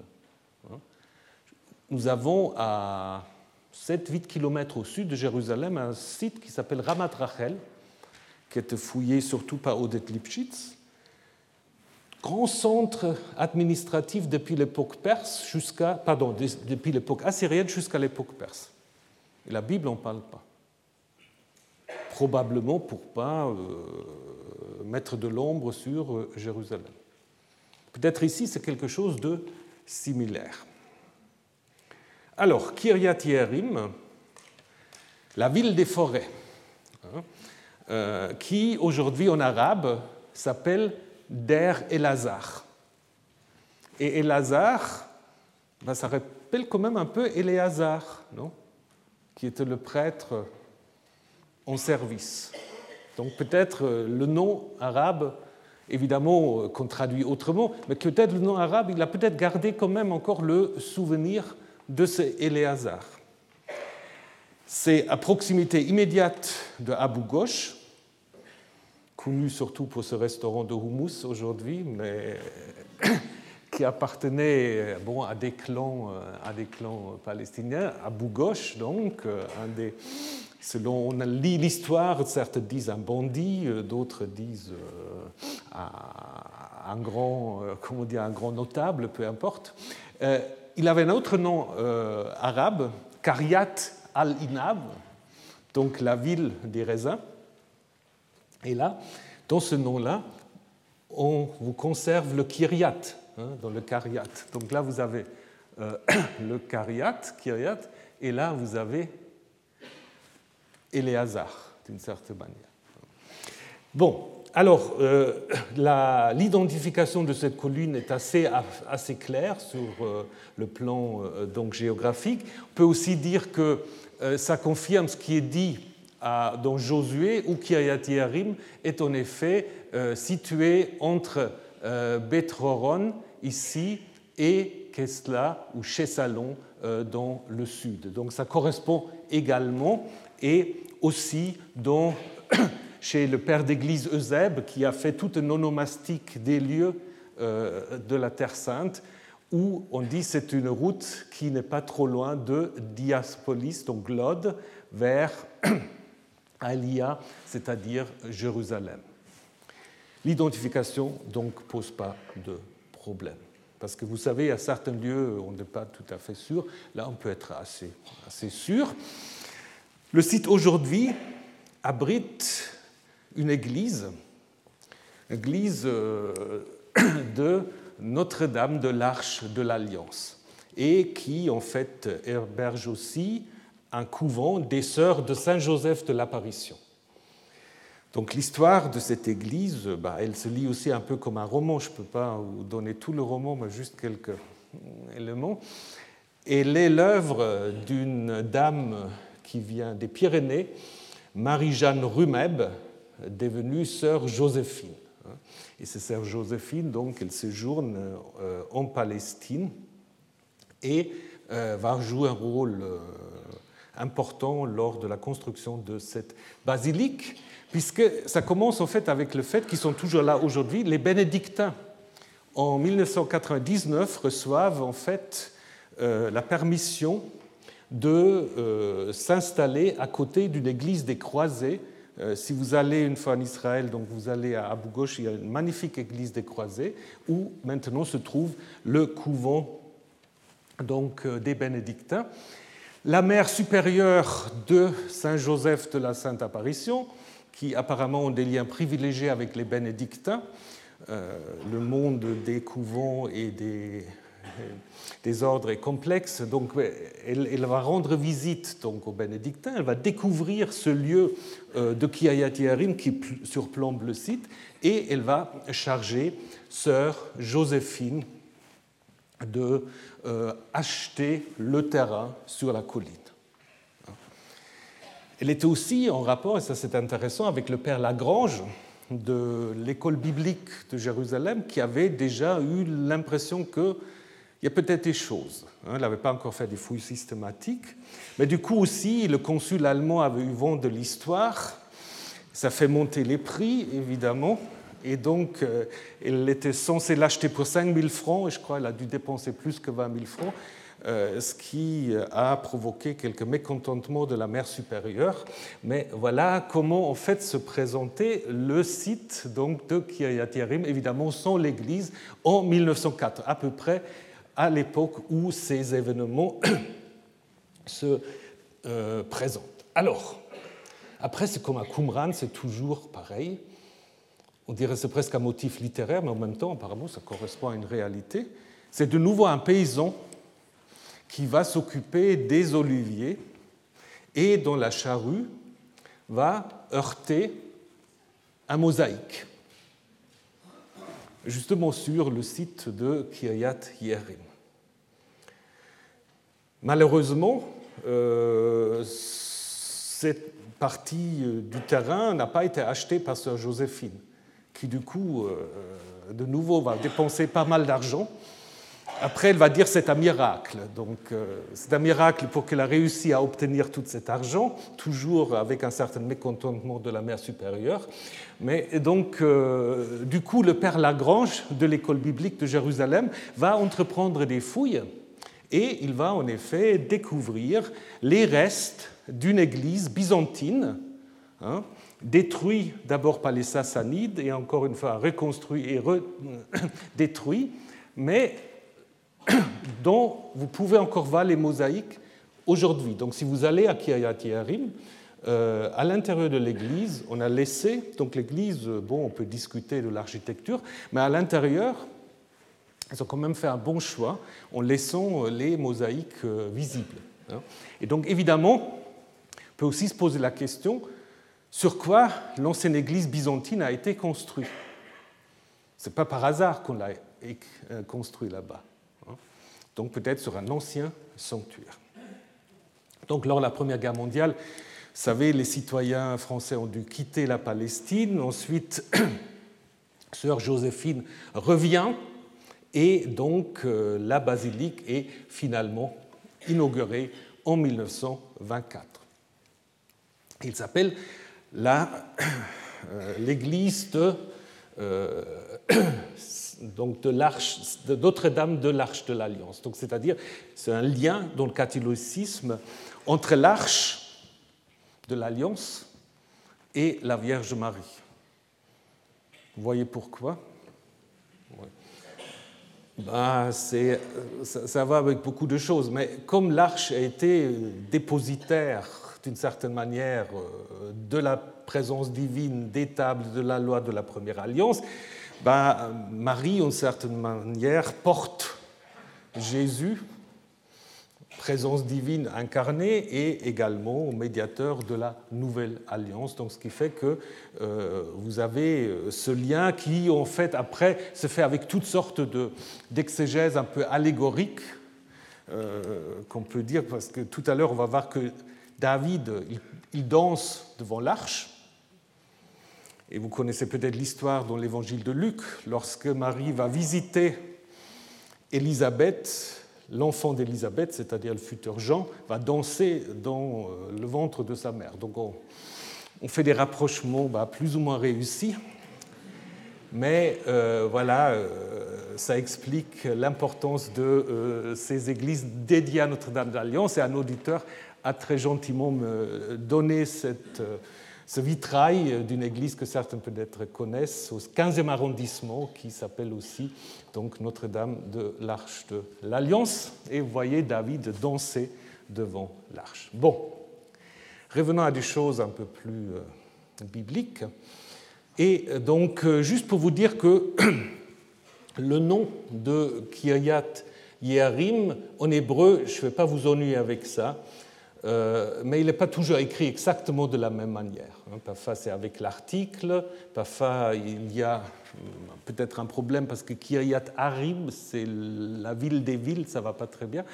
Nous avons à 7-8 km au sud de Jérusalem un site qui s'appelle Ramat Rachel, qui a été fouillé surtout par Odette Lipschitz, grand centre administratif depuis l'époque perse jusqu'à, pardon, depuis l'époque assyrienne jusqu'à l'époque perse. La Bible n'en parle pas. Probablement pour pas euh, mettre de l'ombre sur euh, Jérusalem. Peut-être ici c'est quelque chose de similaire. Alors, Kiryat Yerim, la ville des forêts, hein, euh, qui aujourd'hui en arabe s'appelle Der Elazar. Et Elazar, ben, ça rappelle quand même un peu Éléazar, non? Qui était le prêtre en service. Donc peut-être euh, le nom arabe, évidemment euh, qu'on traduit autrement, mais peut-être le nom arabe, il a peut-être gardé quand même encore le souvenir de ce Éléazar. C'est à proximité immédiate de Abu Ghosh, connu surtout pour ce restaurant de houmous aujourd'hui, mais qui appartenait bon, à, des clans, à des clans palestiniens, Abu Ghosh, donc, un des, selon l'histoire, certains disent un bandit, d'autres disent euh, un, grand, euh, comment dire, un grand notable, peu importe. Euh, il avait un autre nom arabe, Karyat al-Inab, donc la ville des raisins. Et là, dans ce nom-là, on vous conserve le Kiryat, dans le Karyat. Donc là, vous avez euh, (clears throat) le Karyat, Kiryat, et là, vous avez Éléazar, d'une certaine manière. Bon, alors, euh, l'identification de cette colline est assez, assez claire sur euh, le plan donc, géographique. On peut aussi dire que ça confirme ce qui est dit dans Josué, où Kiryat Yearim est en effet situé entre Bethroron, ici, et Kesla ou Chesalon dans le sud. Donc ça correspond également et aussi dans (coughs) chez le père d'église Eusèbe, qui a fait toute une onomastique des lieux euh, de la Terre Sainte, où on dit c'est une route qui n'est pas trop loin de Diaspolis, donc Lod, vers (coughs) Alia, c'est-à-dire Jérusalem. L'identification donc pose pas de problème. Parce que vous savez, à certains lieux, on n'est pas tout à fait sûr. Là, on peut être assez, assez sûr. Le site aujourd'hui abrite une église, église euh, (coughs) de Notre-Dame de l'Arche de l'Alliance, et qui en fait héberge aussi un couvent des sœurs de Saint-Joseph de l'Apparition. Donc l'histoire de cette église, bah, elle se lit aussi un peu comme un roman. Je ne peux pas vous donner tout le roman, mais juste quelques éléments. Elle est l'œuvre d'une dame qui vient des Pyrénées, Marie-Jeanne Rumeb, devenue sœur Joséphine. Et c'est sœur Joséphine, donc, elle séjourne euh, en Palestine et euh, va jouer un rôle euh, important lors de la construction de cette basilique, puisque ça commence en fait avec le fait qu'ils sont toujours là aujourd'hui. Les bénédictins, en 1999, reçoivent en fait la permission de s'installer à côté d'une église des croisés euh, si vous allez une fois en Israël, donc vous allez à Abu Ghosh, il y a une magnifique église des croisés où maintenant se trouve le couvent donc, euh, des bénédictins. La mère supérieure de Saint Joseph de la Sainte Apparition, qui apparemment ont des liens privilégiés avec les bénédictins, euh, le monde des couvents et des ordres est complexe. Donc, elle, va rendre visite donc, aux bénédictins, elle va découvrir ce lieu euh, de Kiayat Yarim qui surplombe le site, et elle va charger sœur Joséphine de euh, acheter le terrain sur la colline. Elle était aussi en rapport, et ça c'est intéressant, avec le père Lagrange de l'école biblique de Jérusalem, qui avait déjà eu l'impression que il y a peut-être des choses. Hein. il n'avait pas encore fait des fouilles systématiques. Mais du coup aussi, le consul allemand avait eu vent de l'histoire. Ça fait monter les prix, évidemment. Et donc, euh, elle était censée l'acheter pour 5 000 francs, et je crois qu'elle a dû dépenser plus que 20 000 francs, ce qui a provoqué quelques mécontentements de la mère supérieure. Mais voilà comment, en fait, se présentait le site donc, de Kiryat évidemment sans l'église, en 1904, à peu près à l'époque où ces événements (coughs) se euh, présentent. Alors, après, c'est comme à Qumran, c'est toujours pareil. On dirait c'est presque un motif littéraire, mais en même temps, apparemment, ça correspond à une réalité. C'est de nouveau un paysan qui va s'occuper des oliviers et dans la charrue va heurter un mosaïque, justement sur le site de Kiryat Yerim. Malheureusement, euh, cette partie euh, du terrain n'a pas été achetée par sœur Joséphine, qui du coup, euh, de nouveau, va dépenser pas mal d'argent. Après, elle va dire c'est un miracle. Donc, c'est un miracle pour qu'elle a réussi à obtenir tout cet argent, toujours avec un certain mécontentement de la mère supérieure. Mais donc, du coup, le père Lagrange de l'école biblique de Jérusalem va entreprendre des fouilles et il va en effet découvrir les restes d'une église byzantine, hein, détruite d'abord par les Sassanides et encore une fois reconstruite et (coughs) détruite, mais (coughs) dont vous pouvez encore voir les mosaïques aujourd'hui. Donc si vous allez à Kiryat Yearim, euh, à l'intérieur de l'église, on a laissé, donc l'église, bon, on peut discuter de l'architecture, mais à l'intérieur, ils ont quand même fait un bon choix en laissant euh, les mosaïques euh, visibles. Hein. Et donc évidemment, on peut aussi se poser la question sur quoi l'ancienne église byzantine a été construite? Ce n'est pas par hasard qu'on l'a euh, construit là-bas. Donc peut-être sur un ancien sanctuaire. Donc lors de la Première Guerre mondiale, savez, les citoyens français ont dû quitter la Palestine. Ensuite, (clears throat) sœur Joséphine revient et donc euh, la basilique est finalement inaugurée en 1924. Il s'appelle (clears throat) euh, l'église de, (coughs) donc de l'arche de Notre-Dame de l'Arche de l'Alliance. Donc, c'est-à-dire, c'est un lien dans le catholicisme entre l'arche de l'Alliance et la Vierge Marie. Vous voyez pourquoi? Bah, ça, ça, va avec beaucoup de choses, mais comme l'arche a été dépositaire d'une certaine manière euh, de la présence divine des tables de la loi de la première alliance, bah, Marie, d'une certaine manière, porte Jésus présence divine incarnée et également médiateur de la nouvelle alliance. Donc, ce qui fait que euh, vous avez euh, ce lien qui, en fait, après, se fait avec toutes sortes d'exégèses un peu allégoriques, qu'on peut dire, parce que tout à l'heure, on va voir que David, il danse devant l'arche. Et vous connaissez peut-être l'histoire dans l'évangile de Luc, lorsque Marie va visiter Élisabeth l'enfant d'Élisabeth, c'est-à-dire le futur Jean, va danser dans euh, le ventre de sa mère. Donc on, fait des rapprochements bah, plus ou moins réussis, mais euh, voilà, euh, ça explique l'importance de ces églises dédiées à Notre-Dame d'Alliance et un auditeur a très gentiment me donné cette ce vitrail d'une église que certains peut-être connaissent au 15e arrondissement qui s'appelle aussi donc Notre-Dame de l'Arche de l'Alliance. Et vous voyez David danser devant l'arche. Bon, revenons à des choses un peu plus euh, bibliques. Et donc, euh, juste pour vous dire que (clears throat) le nom de Kiryat Yeharim, en hébreu, je ne vais pas vous ennuyer avec ça, euh, mais il n'est pas toujours écrit exactement de la même manière. Hein. Parfois c'est avec l'article, parfois il y a hmm, peut-être un problème parce que Kiryat Arim, c'est la ville des villes, ça ne va pas très bien.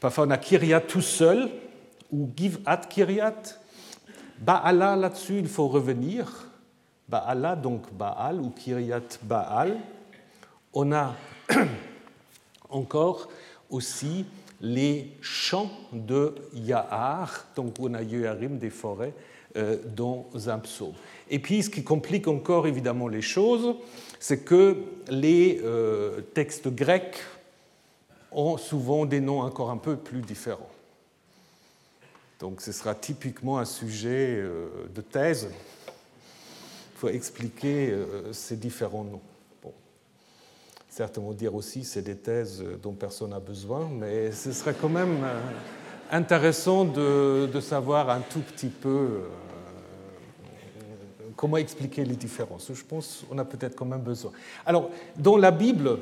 Parfois on a Kiryat tout seul, ou Givat Kiryat. Baala là-dessus, il faut revenir. Baala, donc Baal, ou Kiryat Baal. On a (clears throat) encore aussi les champs de Yahar, donc on a Yeharim des forêts, euh, dans un psaume. Et puis ce qui complique encore évidemment les choses, c'est que les euh, textes grecs ont souvent des noms encore un peu plus différents. Donc ce sera typiquement un sujet euh, de thèse. Il faut expliquer ces différents noms. Certains vont dire aussi c'est des thèses dont personne n'a besoin, mais ce serait quand même euh, intéressant de, savoir un tout petit peu euh, comment expliquer les différences. Je pense qu'on a peut-être quand même besoin. Alors, dans la Bible,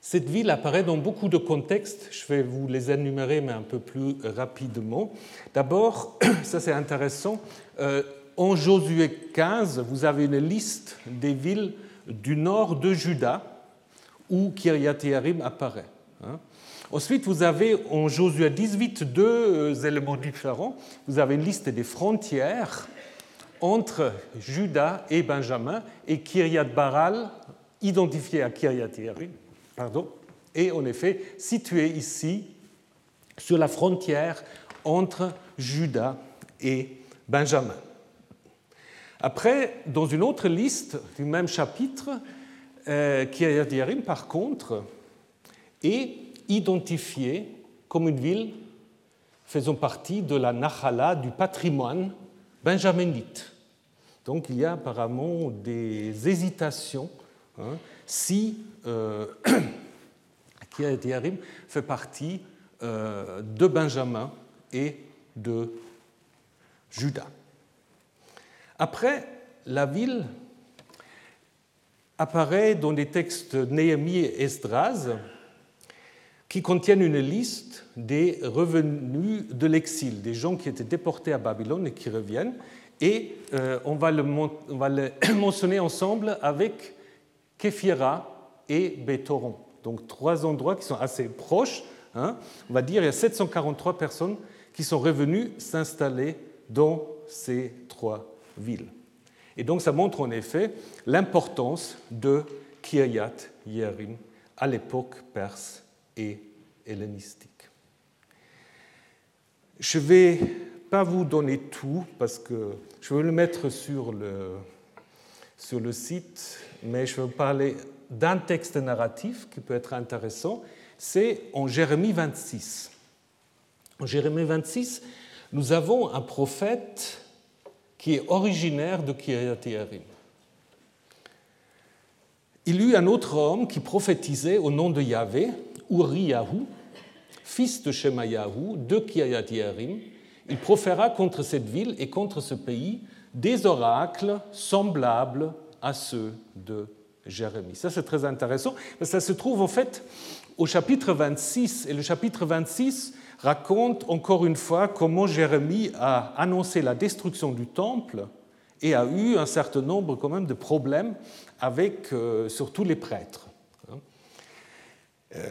cette ville apparaît dans beaucoup de contextes. Je vais vous les énumérer, mais un peu plus rapidement. D'abord, (clears throat) ça c'est intéressant, euh, en Josué 15, vous avez une liste des villes du nord de Juda, où Kiryat Yearim apparaît. Hein. Ensuite, vous avez en Josué 18 deux euh, éléments différents. Vous avez une liste des frontières entre Juda et Benjamin, et Kiryat Baral, identifié à Kiryat Yearim, pardon, est en effet situé ici sur la frontière entre Juda et Benjamin. Après, dans une autre liste du même chapitre, euh, par contre, est identifié comme une ville faisant partie de la Nahala, du patrimoine benjaminite. Donc il y a apparemment des hésitations hein, si euh, (coughs) Kiryat fait partie euh, de Benjamin et de Judas. Après, la ville apparaît dans des textes Néhémie et Esdras qui contiennent une liste des revenus de l'exil, des gens qui étaient déportés à Babylone et qui reviennent. Et euh, on, va le, (coughs) mentionner ensemble avec Képhira et Bétoron. Donc trois endroits qui sont assez proches. Hein. On va dire qu'il y a 743 personnes qui sont revenus s'installer dans ces trois villes. Et donc ça montre en effet l'importance de Kiryat Yerim à l'époque perse et hellénistique. Je ne vais pas vous donner tout parce que je vais le mettre sur le, sur le site, mais je vais vous parler d'un texte narratif qui peut être intéressant. C'est en Jérémie 26. En Jérémie 26, nous avons un prophète qui est originaire de Kiryat Yerim. Il y eut un autre homme qui prophétisait au nom de Yahvé, Uriyahu, fils de Shemayahu, de Kiryat Yerim. Il proféra contre cette ville et contre ce pays des oracles semblables à ceux de Jérémie. Ça, c'est très intéressant, ça se trouve en fait au chapitre 26, et le chapitre 26 raconte encore une fois comment Jérémie a annoncé la destruction du temple et a eu un certain nombre quand même de problèmes avec euh, surtout les prêtres. Hein. Euh,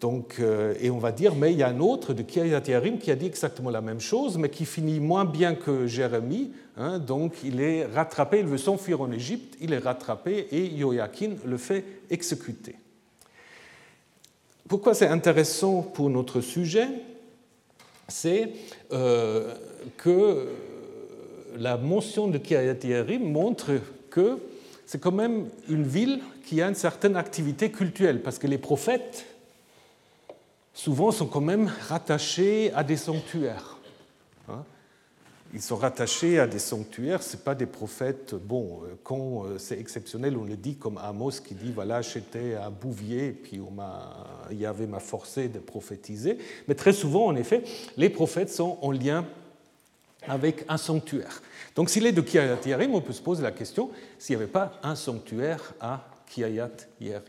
donc, euh, et on va dire, mais il y a un autre de Kiryat Yarim qui a dit exactement la même chose, mais qui finit moins bien que Jérémie. Hein. donc il est rattrapé, il veut s'enfuir en Égypte, il est rattrapé et Joachim le fait exécuter. Pourquoi c'est intéressant pour notre sujet? C'est euh, que la mention de Kiryat montre que c'est quand même une ville qui a une certaine activité culturelle, parce que les prophètes, souvent, sont quand même rattachés à des sanctuaires. Ils sont rattachés à des sanctuaires, ce pas des prophètes. Bon, euh, quand euh, c'est exceptionnel, on le dit comme Amos qui dit voilà, j'étais à Bouvier, puis on m'a, avait m'a forcé de prophétiser. Mais très souvent, en effet, les prophètes sont en lien avec un sanctuaire. Donc s'il est de Kiryat Yerim, on peut se poser la question s'il n'y avait pas un sanctuaire à Kiryat Yerim.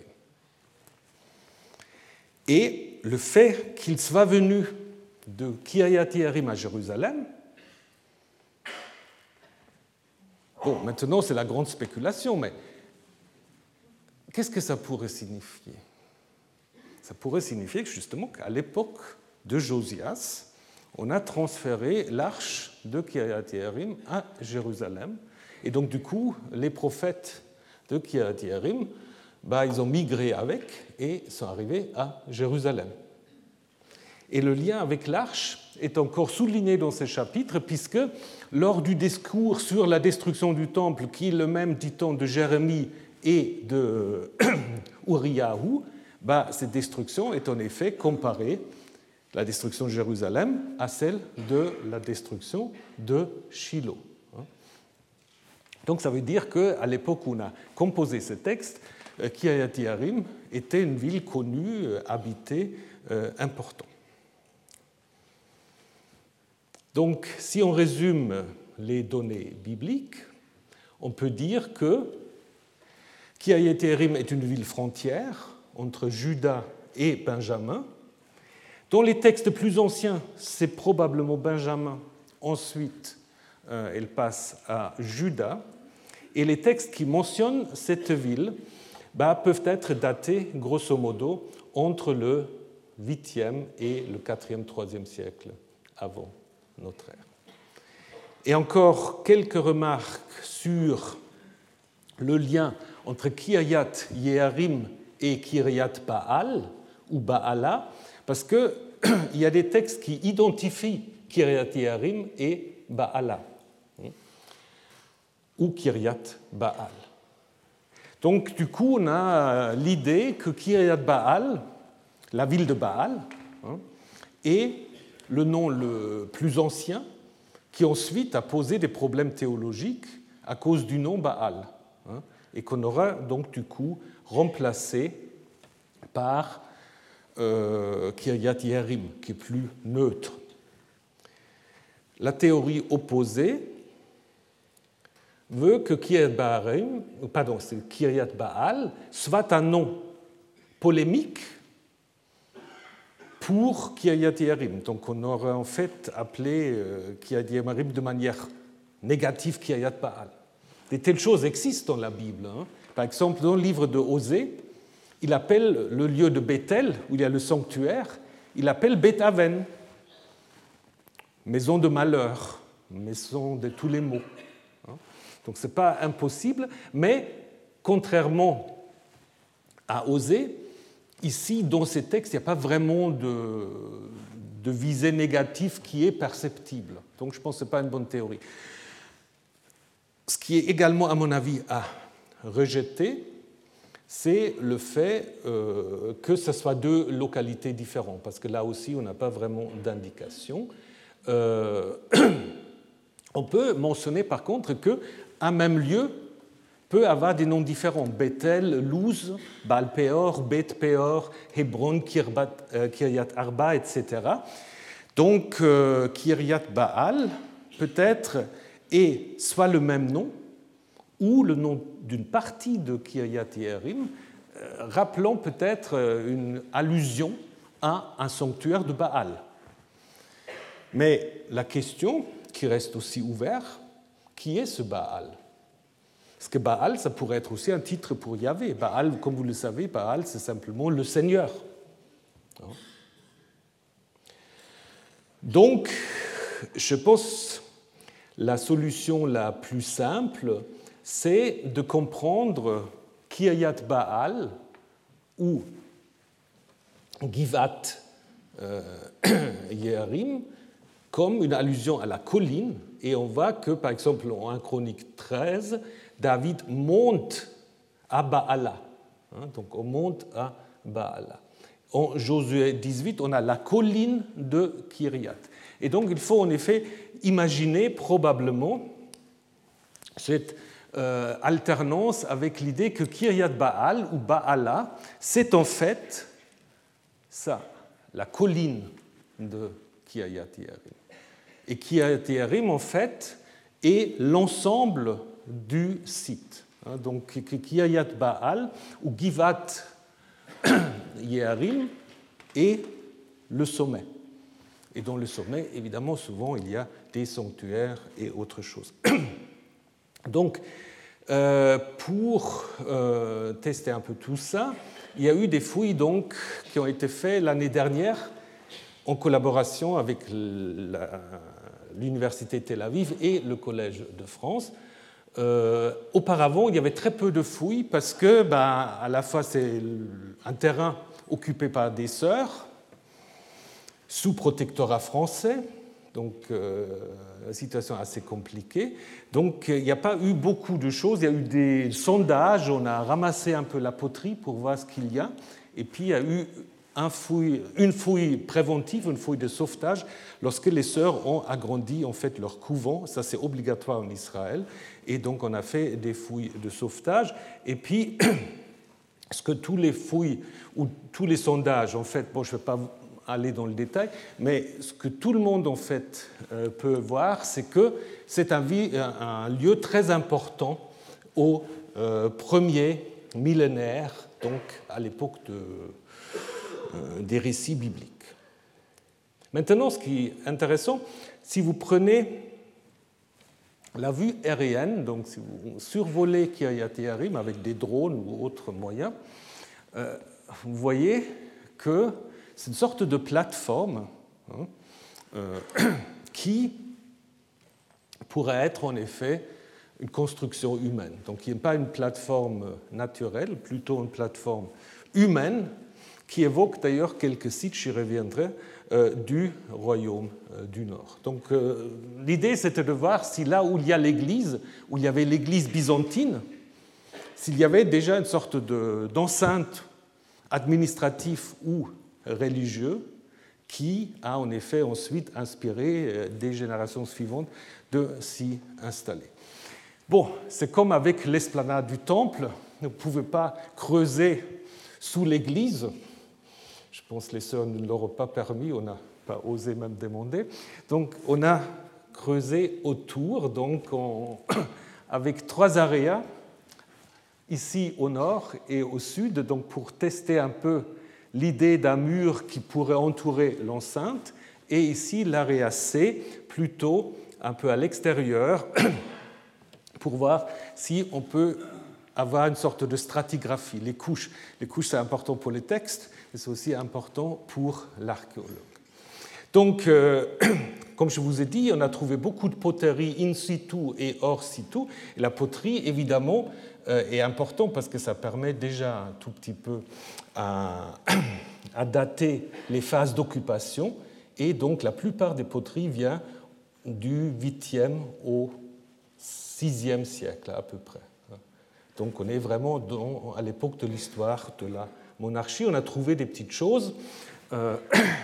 Et le fait qu'il soit venu de Kiryat Yerim à Jérusalem, Bon, maintenant, c'est la grande spéculation, mais qu'est-ce que ça pourrait signifier? Ça pourrait signifier justement qu'à l'époque de Josias, on a transféré l'arche de Kiryat Yerim à Jérusalem. Et donc, du coup, les prophètes de Kiryat Yerim, bah, ils ont migré avec et sont arrivés à Jérusalem. Et le lien avec l'arche est encore souligné dans ces chapitres, puisque lors du discours sur la destruction du temple, qui est le même, dit-on, de Jérémie et de (clears throat) Uriyahu, bah, cette destruction est en effet comparée, la destruction de Jérusalem, à celle de la destruction de Shiloh. Donc ça veut dire qu'à l'époque où on a composé ce texte, euh, Kiryat Yarim était une ville connue, euh, habitée, euh, importante. Donc, si on résume les données bibliques, on peut dire que Kiayeterim est une ville frontière entre Juda et Benjamin. Dans les textes plus anciens, c'est probablement Benjamin. Ensuite, euh, elle passe à Juda. Et les textes qui mentionnent cette ville bah, peuvent être datés, grosso modo, entre le 8e et le 4e, 3e siècle avant notre ère. Et encore quelques remarques sur le lien entre Kiryat Yeharim et Kiryat Baal ou Baala, parce qu'il (clears throat) y a des textes qui identifient Kiryat Yeharim et Baala, hein, ou Kiryat Baal. Donc, du coup, on a l'idée que Kiryat Baal, la ville de Baal, hein, est le nom le plus ancien, qui ensuite a posé des problèmes théologiques à cause du nom Baal, hein, et qu'on aura donc du coup remplacé par euh, Kiryat Yerim, qui est plus neutre. La théorie opposée veut que Kiryat, Baal soit un nom polémique pour Kiryat Yarim. Donc on aurait en fait appelé euh, Kiryat Yarim de manière négative Kiryat Baal. Des telles choses existent dans la Bible. Hein. Par exemple, dans le livre de Osée, il appelle le lieu de Bethel, où il y a le sanctuaire, il appelle Bethaven. maison de malheur, maison de tous les maux. Hein. Donc ce n'est pas impossible, mais contrairement à Osée, ici, dans ces textes, il n'y a pas vraiment de, visée négative qui est perceptible. Donc je pense que ce n'est pas une bonne théorie. Ce qui est également, à mon avis, à rejeter, c'est le fait euh, que ce soit deux localités différentes, parce que là aussi, on n'a pas vraiment d'indication. Euh, (clears throat) on peut mentionner par contre qu'un même lieu peut avoir des noms différents. Bethel, Luz, Baal-Peor, Beth-Peor, Hebron, euh, Kiryat Arba, etc. Donc, Kiryat Baal peut-être est soit le même nom, ou le nom d'une partie de Kiryat Yerim, euh, rappelant peut-être euh, une allusion à un sanctuaire de Baal. Mais la question qui reste aussi ouverte, qui est ce Baal? Parce que Baal, ça pourrait être aussi un titre pour Yahvé. Baal, comme vous le savez, Baal, c'est simplement le Seigneur. Donc, je pense la solution la plus simple, c'est de comprendre Kiryat Baal ou Givat euh, (clears throat) Yerim comme une allusion à la colline. Et on voit que, par exemple, en 1 Chronique 13, David monte à Baala. Hein, donc on monte à Baala. En Josué 18, on a la colline de Kiryat. Et donc il faut en effet imaginer probablement cette euh, alternance avec l'idée que Kiryat Baal ou Baala, c'est en fait ça, la colline de Kiryat Yerim. Et Kiryat Yerim, en fait, est l'ensemble du site. Hein, donc Kiryat Baal ou Givat (clears throat) Yerim est le sommet. Et dans le sommet, évidemment, souvent, il y a des sanctuaires et autre chose. (clears throat) Donc, euh, pour euh, tester un peu tout ça, il y a eu des fouilles donc, qui ont été faites l'année dernière en collaboration avec l'Université Tel Aviv et le Collège de France. Euh, auparavant, il y avait très peu de fouilles parce que, ben, à la fois, c'est un terrain occupé par des sœurs, sous protectorat français, donc euh, situation assez compliquée. Donc il n'y a pas eu beaucoup de choses, il y a eu des sondages, on a ramassé un peu la poterie pour voir ce qu'il y a, et puis il y a eu une fouille préventive, une fouille de sauvetage, lorsque les sœurs ont agrandi en fait leur couvent, ça c'est obligatoire en Israël, et donc on a fait des fouilles de sauvetage, et puis (clears throat) ce que tous les fouilles ou tous les sondages, en fait, bon je ne vais pas aller dans le détail, mais ce que tout le monde en fait euh, peut voir, c'est que c'est un, un, lieu très important au euh, premier millénaire, donc à l'époque de, des récits bibliques. Maintenant, ce qui est intéressant, si vous prenez la vue aérienne, donc si vous survolez Kiryat Yarim avec des drones ou autres moyens, vous voyez que c'est une sorte de plateforme hein, euh, (coughs) qui pourrait être en effet une construction humaine. Donc il n'y a pas une plateforme naturelle, plutôt une plateforme humaine qui évoque d'ailleurs quelques sites, j'y reviendrai, euh, du royaume euh, du Nord. Donc l'idée c'était de voir si là où il y a l'église, où il y avait l'église byzantine, s'il y avait déjà une sorte d'enceinte administrative ou religieux qui a en effet ensuite inspiré euh, des générations suivantes de s'y installer. Bon, c'est comme avec l'esplanade du temple, vous ne pouvez pas creuser sous l'église. Je pense que les sœurs ne l'auront pas permis, on n'a pas osé même demander. Donc on a creusé autour, donc (coughs) avec trois aréas, ici au nord et au sud, donc pour tester un peu l'idée d'un mur qui pourrait entourer l'enceinte, et ici l'area C, plutôt un peu à l'extérieur, (coughs) pour voir si on peut avoir une sorte de stratigraphie, les couches. Les couches, c'est important pour les textes, c'est aussi important pour l'archéologue. Donc, euh, (clears throat) comme je vous ai dit, on a trouvé beaucoup de poteries in situ et hors situ. La poterie, évidemment, euh, est importante parce que ça permet déjà un tout petit peu à, (clears throat) dater les phases d'occupation. Et donc la plupart des poteries viennent du 8e au 6e siècle à peu près. Donc on est vraiment à l'époque de l'histoire de la monarchie. On a trouvé des petites choses euh,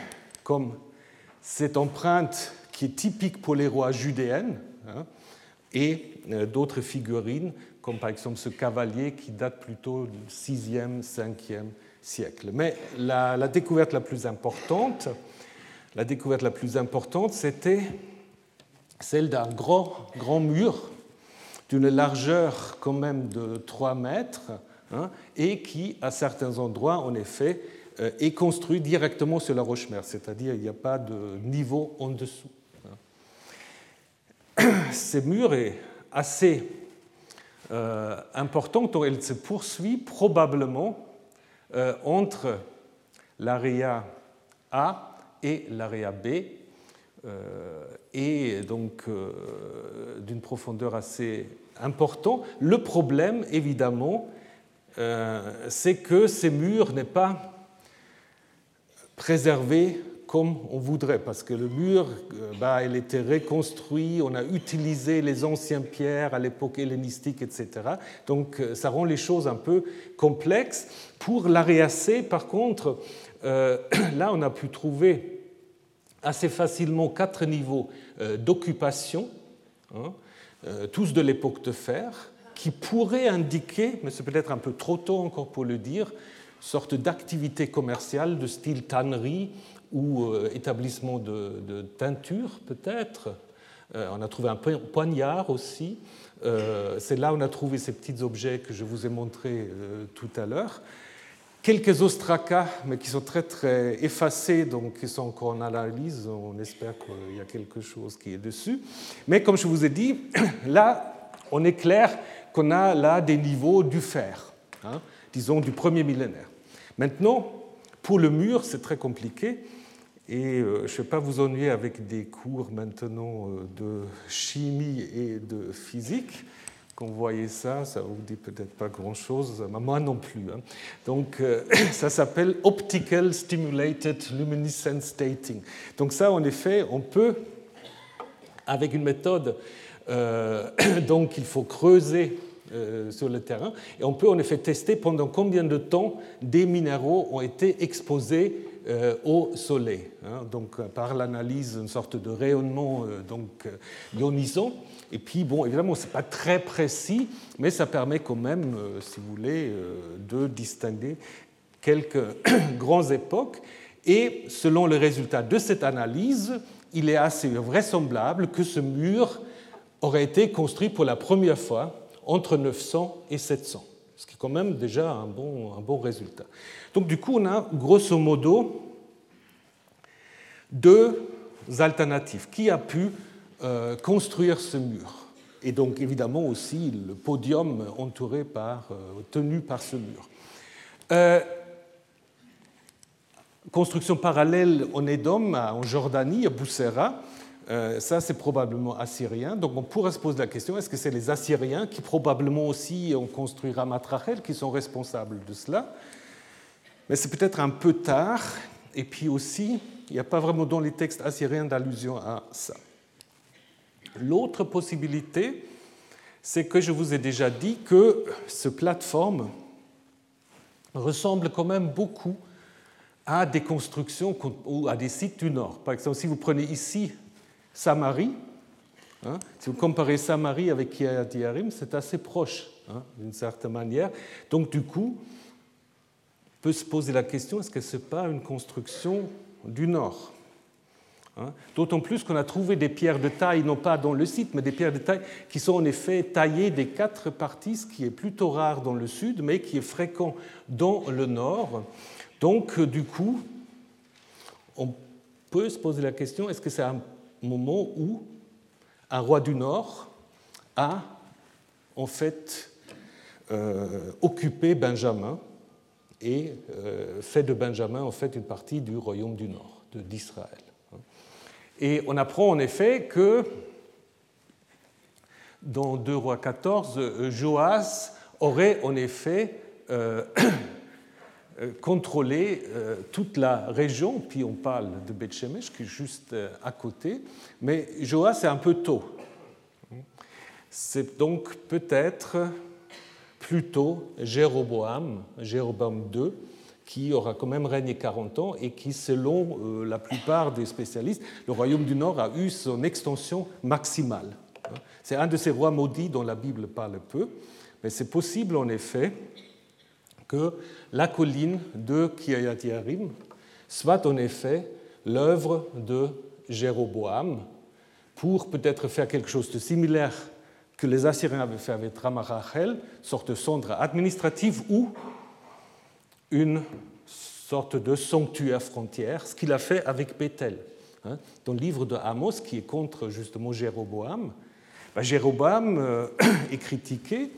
(clears throat) comme cette empreinte qui est typique pour les rois judéennes hein, et euh, d'autres figurines comme par exemple ce cavalier qui date plutôt du 6e, 5e siècle. Mais la, la découverte la plus importante, la découverte la plus importante, c'était celle d'un grand, grand mur d'une largeur quand même de 3 mètres hein, et qui, à certains endroits, en effet, euh, est construit directement sur la roche-mère, c'est-à-dire il n'y a pas de niveau en dessous. Hein. (coughs) Ces murs est assez euh, important, car il se poursuit probablement euh, entre l'area A et l'area B, et donc d'une profondeur assez importante. Le problème, évidemment, c'est que ces murs n'est pas préservé comme on voudrait, parce que le mur, bah, il était reconstruit, on a utilisé les anciennes pierres à l'époque hellénistique, etc. Donc ça rend les choses un peu complexes. Pour l'area C, par contre, (clears throat) là, on a pu trouver assez facilement quatre niveaux euh, d'occupation, hein, euh, tous de l'époque de fer, qui pourraient indiquer, mais c'est peut-être un peu trop tôt encore pour le dire, sorte d'activité commerciale de style tannerie ou euh, établissement de, teinture peut-être. on a trouvé un poignard aussi. c'est là où on a trouvé ces petits objets que je vous ai montrés tout à l'heure quelques ostracas, mais qui sont très très effacés, donc qui sont encore en analyse. On espère qu'il y a quelque chose qui est dessus. Mais comme je vous ai dit, (clears throat) là, on est clair qu'on a là des niveaux du fer, hein, disons du premier millénaire. Maintenant, pour le mur, c'est très compliqué. Et euh, je ne vais pas vous ennuyer avec des cours maintenant euh, de chimie et de physique. Quand vous voyez ça, ça vous dit peut-être pas grand-chose, moi non plus. Hein. Donc euh, (coughs) ça s'appelle Optical Stimulated Luminescence Dating. Donc ça, en effet, on peut, avec une méthode, (clears throat) donc il faut creuser euh, sur le terrain, et on peut en effet tester pendant combien de temps des minéraux ont été exposés au soleil, hein. donc par l'analyse d'une sorte de rayonnement donc ionisant. Et puis, bon, évidemment, ce n'est pas très précis, mais ça permet quand même, euh, si vous voulez, euh, de distinguer quelques (clears throat) grandes époques. Et selon le résultat de cette analyse, il est assez vraisemblable que ce mur aurait été construit pour la première fois entre 900 et 700, ce qui est quand même déjà un bon, un bon résultat. Donc du coup, on a grosso modo deux alternatives. Qui a pu euh, construire ce mur? Et donc évidemment aussi le podium entouré par, euh, tenu par ce mur. Euh, construction parallèle en Édom, en Jordanie, à Boussera. Ça, c'est probablement assyrien. Donc on pourrait se poser la question est-ce que c'est les Assyriens qui probablement aussi ont construit Ramat Rachel qui sont responsables de cela? Mais c'est peut-être un peu tard. Et puis aussi, il n'y a pas vraiment dans les textes assyriens d'allusion à ça. L'autre possibilité, c'est que je vous ai déjà dit que ce plateforme ressemble quand même beaucoup à des constructions ou à des sites du Nord. Par exemple, si vous prenez ici Samarie, hein, si vous comparez Samarie avec Kiryat Yarim, c'est assez proche hein, d'une certaine manière. Donc du coup, on peut se poser la question, est-ce que ce n'est pas une construction du Nord Hein? D'autant plus qu'on a trouvé des pierres de taille, non pas dans le site, mais des pierres de taille qui sont en effet taillées des quatre parties, ce qui est plutôt rare dans le sud, mais qui est fréquent dans le nord. Donc, euh, du coup, on peut se poser la question, est-ce que c'est un moment où un roi du nord a en fait euh, occupé Benjamin et euh, fait de Benjamin en fait une partie du royaume du nord, d'Israël. Et on apprend en effet que dans 2 rois 14, Joas aurait en effet euh, (clears throat) contrôlé euh, toute la région, puis on parle de Beth Shemesh qui est juste euh, à côté, mais Joas c'est un peu tôt. C'est donc peut-être plutôt Jéroboam, Jéroboam II, qui aura quand même régné 40 ans et qui, selon la plupart des spécialistes, le royaume du Nord a eu son extension maximale. C'est un de ces rois maudits dont la Bible parle peu, mais c'est possible en effet que la colline de Kiryat Yarim soit en effet l'œuvre de Jéroboam pour peut-être faire quelque chose de similaire que les Assyriens avaient fait avec Ramarachel, sorte de centre administratif ou une sorte de sanctuaire frontière, ce qu'il a fait avec Bethel. Hein. Dans le livre de Amos, qui est contre justement Jéroboam, bah, Jéroboam euh, (clears throat) est critiqué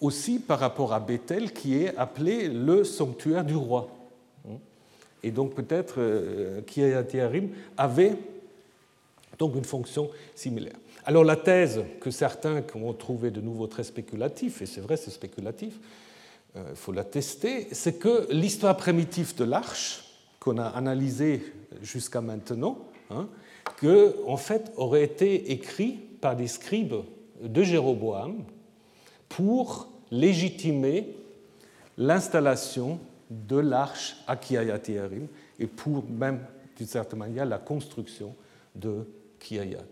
aussi par rapport à Bethel, qui est appelé le sanctuaire du roi. Et donc peut-être euh, avait donc une fonction similaire. Alors la thèse que certains ont trouvée de nouveau très spéculative, et c'est vrai c'est spéculatif, il euh, faut la tester, c'est que l'histoire primitive de l'arche, qu'on a analysée jusqu'à maintenant, hein, que en fait aurait été écrit par des scribes de Jéroboam, pour légitimer l'installation de l'arche à Kiryat et pour même, d'une certaine manière, la construction de Kiryat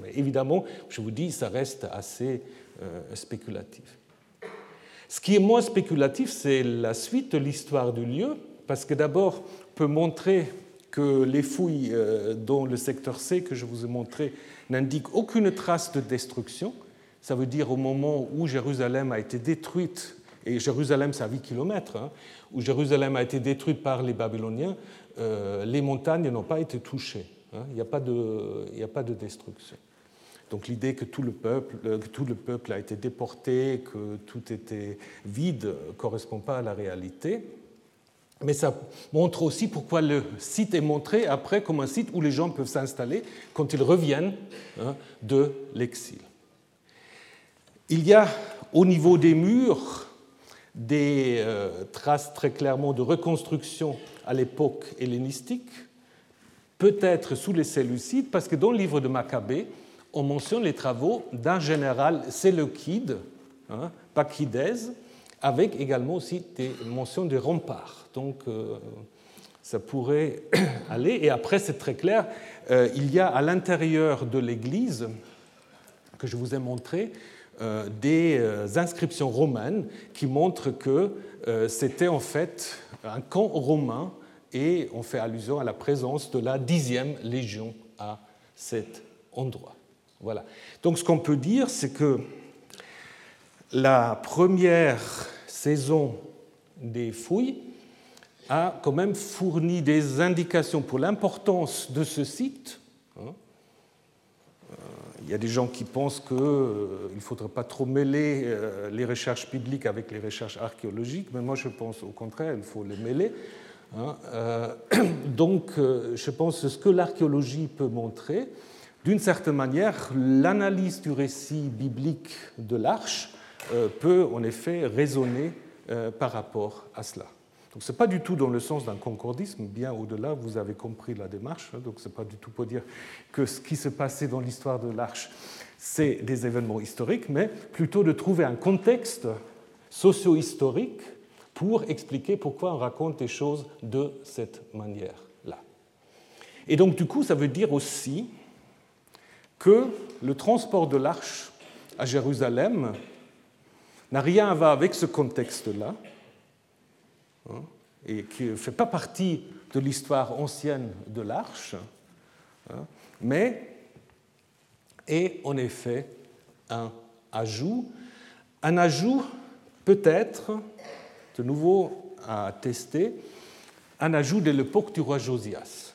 Mais évidemment, je vous dis, ça reste assez euh, spéculatif. Ce qui est moins spéculatif, c'est la suite de l'histoire du lieu, parce que d'abord, on peut montrer que les fouilles euh, dans le secteur C que je vous ai montré n'indiquent aucune trace de destruction. Ça veut dire au moment où Jérusalem a été détruite, et Jérusalem c'est à 8 km, hein, où Jérusalem a été détruite par les Babyloniens, euh, les montagnes n'ont pas été touchées. Hein. il n'y a, pas de, destruction. Donc l'idée que tout, le peuple, euh, que tout le peuple a été déporté, que tout était vide, ne correspond pas à la réalité. Mais ça montre aussi pourquoi le site est montré après comme un site où les gens peuvent s'installer quand ils reviennent hein, de l'exil. Il y a au niveau des murs des euh, traces très clairement de reconstruction à l'époque hellénistique, peut-être sous les Séleucides, parce que dans le livre de Maccabée, on mentionne les travaux d'un général séleucide, hein, avec également aussi des mentions de remparts. Donc euh, ça pourrait (clears throat) aller. Et après, c'est très clair, euh, il y a à l'intérieur de l'église, que je vous ai montré, des euh, inscriptions romaines qui montrent que euh, c'était en fait un camp romain et on fait allusion à la présence de la dixième légion à cet endroit. Voilà. Donc ce qu'on peut dire, c'est que la première saison des fouilles a quand même fourni des indications pour l'importance de ce site. Il y a des gens qui pensent qu'il euh, ne faudrait pas trop mêler euh, les recherches bibliques avec les recherches archéologiques, mais moi je pense au contraire, il faut les mêler. Hein. Euh, (clears throat) donc je pense que ce que l'archéologie peut montrer, d'une certaine manière, l'analyse du récit biblique de l'arche peut en effet raisonner par rapport à cela. Donc ce n'est pas du tout dans le sens d'un concordisme, bien au-delà, vous avez compris la démarche, hein. donc ce n'est pas du tout pour dire que ce qui se passait dans l'histoire de l'Arche, c'est des événements historiques, mais plutôt de trouver un contexte socio-historique pour expliquer pourquoi on raconte des choses de cette manière-là. Et donc du coup, ça veut dire aussi que le transport de l'arche à Jérusalem n'a rien à voir avec ce contexte-là, et qui ne fait pas partie de l'histoire ancienne de l'Arche, hein, mais est en effet un ajout, un ajout peut-être, de nouveau à tester, un ajout de l'époque du roi Josias.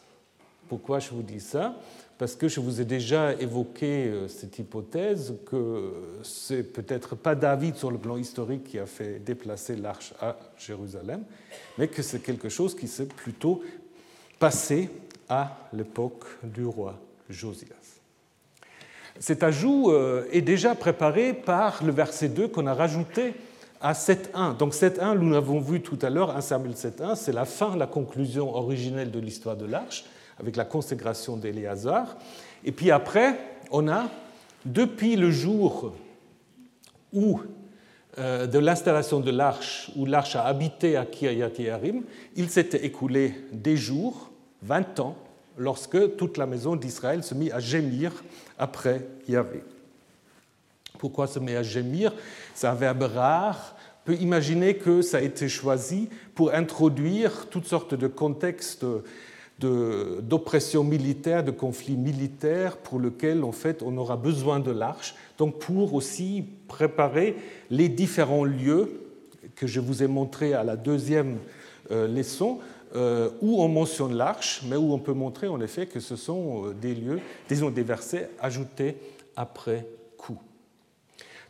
Pourquoi je vous dis ça? Parce que je vous ai déjà évoqué euh, cette hypothèse que c'est peut-être pas David sur le plan historique qui a fait déplacer l'arche à Jérusalem, mais que c'est quelque chose qui s'est plutôt passé à l'époque du roi Josias. Cet ajout euh, est déjà préparé par le verset 2 qu'on a rajouté à 7.1. Donc 7.1, nous l'avons vu tout à l'heure, 1 Samuel 7.1, c'est la fin, la conclusion originelle de l'histoire de l'arche, avec la consécration d'Éléazar. Et puis après, on a, depuis le jour où, euh, de l'installation de l'arche, où l'arche a habité à Kiryat Yearim, il s'était écoulé des jours, 20 ans, lorsque toute la maison d'Israël se mit à gémir après Yahvé. Pourquoi se met à gémir? C'est un verbe rare. On peut imaginer que ça a été choisi pour introduire toutes sortes de contextes d'oppression militaire, de conflits militaires pour lesquels en fait on aura besoin de l'arche. Donc pour aussi préparer les différents lieux que je vous ai montrés à la deuxième euh, leçon euh, où on mentionne l'arche, mais où on peut montrer en effet que ce sont euh, des lieux, disons des versets ajoutés après coup.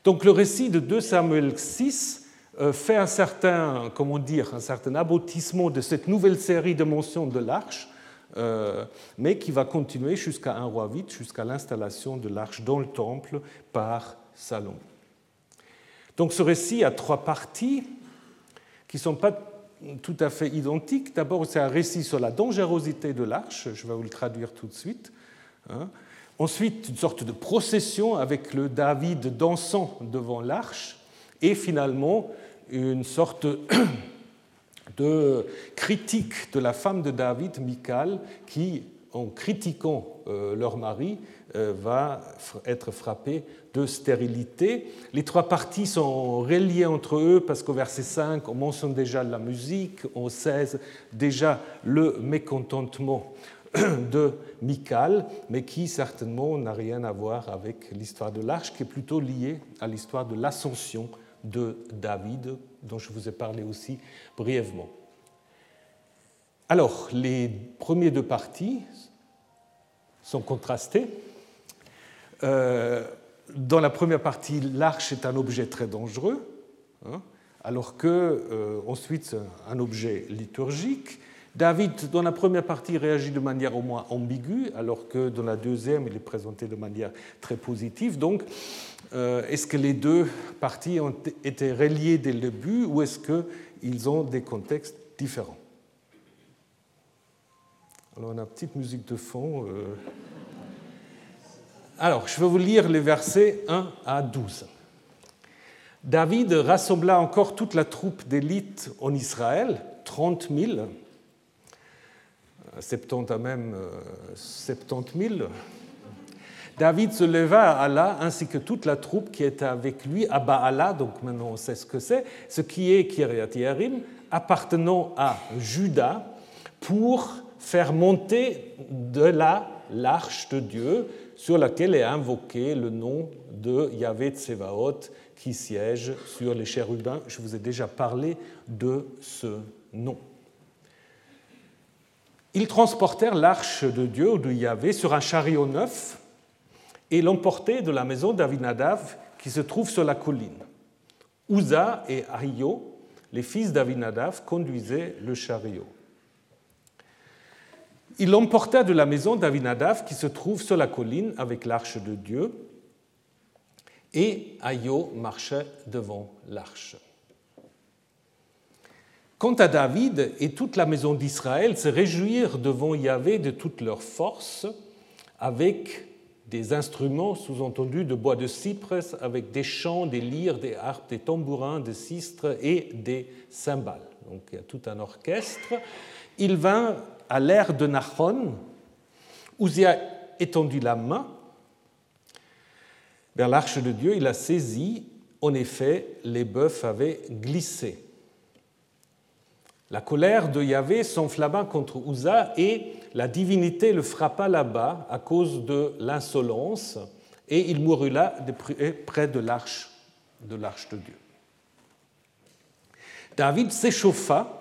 Donc le récit de 2 Samuel 6 euh, fait un certain, comment dire, un certain aboutissement de cette nouvelle série de mentions de l'arche, mais qui va continuer jusqu'à un roi vite, jusqu'à l'installation de l'arche dans le temple par Salomon. Donc ce récit a trois parties qui ne sont pas tout à fait identique. D'abord, c'est un récit sur la dangerosité de l'arche, je vais vous le traduire tout de suite. Hein. Ensuite, une sorte de procession avec le David dansant devant l'arche. Et finalement, une sorte (clears throat) de critique de la femme de David, Michal, qui, en critiquant euh, leur mari, euh, va être frappée de stérilité. Les trois parties sont reliées entre eux parce qu'au verset 5, on mentionne déjà la musique, au 16, déjà le mécontentement (clears throat) de Michal, mais qui certainement n'a rien à voir avec l'histoire de l'arche, qui est plutôt liée à l'histoire de l'ascension de David, dont je vous ai parlé aussi brièvement. Alors, les premiers deux parties sont contrastées. Euh, dans la première partie, l'arche est un objet très dangereux, hein, alors que euh, ensuite un objet liturgique. David, dans la première partie, réagit de manière au moins ambiguë, alors que dans la deuxième, il est présenté de manière très positive. Donc, est-ce que les deux parties ont été reliées dès le début ou est-ce qu'ils ont des contextes différents? Alors, on a une petite musique de fond. Euh, alors, je vais vous lire les versets 1 à 12. David rassembla encore toute la troupe d'élite en Israël, 30 000, 70 à même 70 euh, 000. David se leva à Allah ainsi que toute la troupe qui était avec lui à Baala, donc maintenant on sait ce que c'est, ce qui est Kiryat Yerim, appartenant à Juda, pour faire monter de là l'arche de Dieu sur laquelle est invoqué le nom de Yahvé Tsevaot qui siège sur les chérubins. Je vous ai déjà parlé de ce nom. Ils transportèrent l'arche de Dieu ou de Yahvé sur un chariot neuf et l'emportaient de la maison d'Avinadav qui se trouve sur la colline. Uza et Ahio, les fils d'Avinadav, conduisaient le chariot. Il l'emporta de la maison d'Avinadav qui se trouve sur la colline avec l'arche de Dieu, et Ayo marchait devant l'arche. Quant à David et toute la maison d'Israël se réjouirent devant Yahvé de toute leur force, avec des instruments sous-entendus de bois de cyprès, avec des chants, des lyres, des harpes, des tambourins, des sistres et des cymbales. Donc il y a tout un orchestre. Il vint à l'ère de Nachon, Ouzia étendu la main vers l'arche de Dieu, il a saisi. En effet, les bœufs avaient glissé. La colère de Yahvé s'enflamma contre Uza et la divinité le frappa là-bas à cause de l'insolence et il mourut là près de l'arche de Dieu. David s'échauffa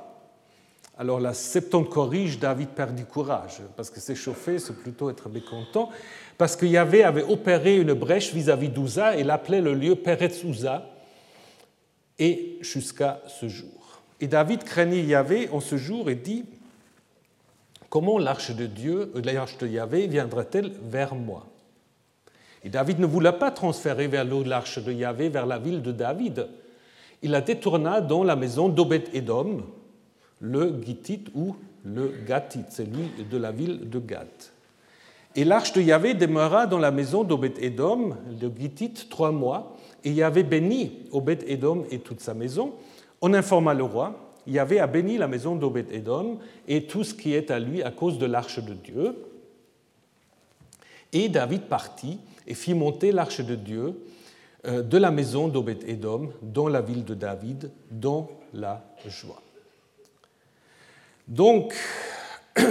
alors la Septante corrige, David perd du courage, parce que s'échauffer, c'est plutôt être mécontent, parce que Yahvé avait opéré une brèche vis-à-vis d'Uza et l'appelait le lieu Peretz Uza, et jusqu'à ce jour. Et David craignit Yahvé en ce jour et dit comment l'arche de Dieu, euh, l'arche de Yahvé viendra-t-elle vers moi? Et David ne voulait pas transférer vers l'arche de Yahvé vers la ville de David. Il la détourna dans la maison d'Obed-Edom, le Gittite ou le Gatite, celui de la ville de Gath. Et l'arche de Yahvé demeura dans la maison d'Obed-Edom, de Gittite, trois mois, et Yahvé bénit Obed-Edom et toute sa maison. On informa le roi, Yahvé a béni la maison d'Obed-Edom et tout ce qui est à lui à cause de l'arche de Dieu. Et David partit et fit monter l'arche de Dieu euh, de la maison d'Obed-Edom dans la ville de David, dans la joie. Donc, (clears throat)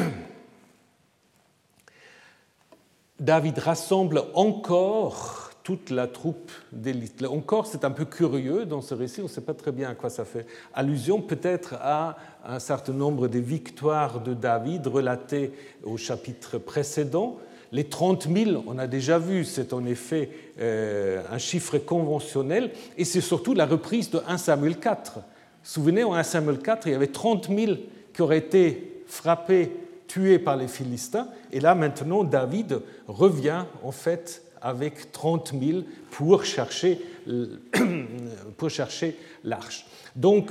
David rassemble encore toute la troupe d'élite. Encore, c'est un peu curieux dans ce récit, on ne sait pas très bien à quoi ça fait allusion, peut-être à un certain nombre des victoires de David relatées au chapitre précédent. Les 30 000, on a déjà vu, c'est en effet euh, un chiffre conventionnel, et c'est surtout la reprise de 1 Samuel 4. Souvenez, en 1 Samuel 4, il y avait 30 000 qui auraient été frappés, tués par les Philistins, et là maintenant David revient en fait avec 30 000 pour chercher, (clears throat) pour chercher l'arche. Donc,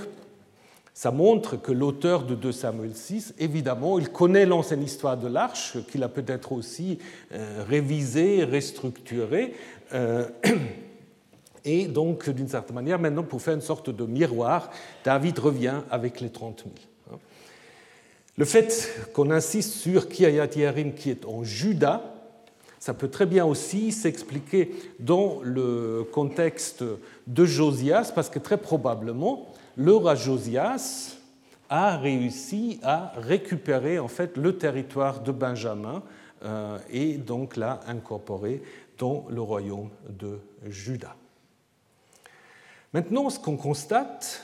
ça montre que l'auteur de 2 Samuel 6, évidemment, il connaît l'ancienne histoire de l'arche, qu'il a peut-être aussi euh, révisée, restructurée. Euh, (clears throat) et donc, d'une certaine manière, maintenant, pour faire une sorte de miroir, David revient avec les 30 000. Le fait qu'on insiste sur Kiryat Yarim qui est en Juda, ça peut très bien aussi s'expliquer dans le contexte de Josias, parce que très probablement, le roi Josias a réussi à récupérer en fait le territoire de Benjamin euh, et donc l'a incorporé dans le royaume de Juda. Maintenant, ce qu'on constate,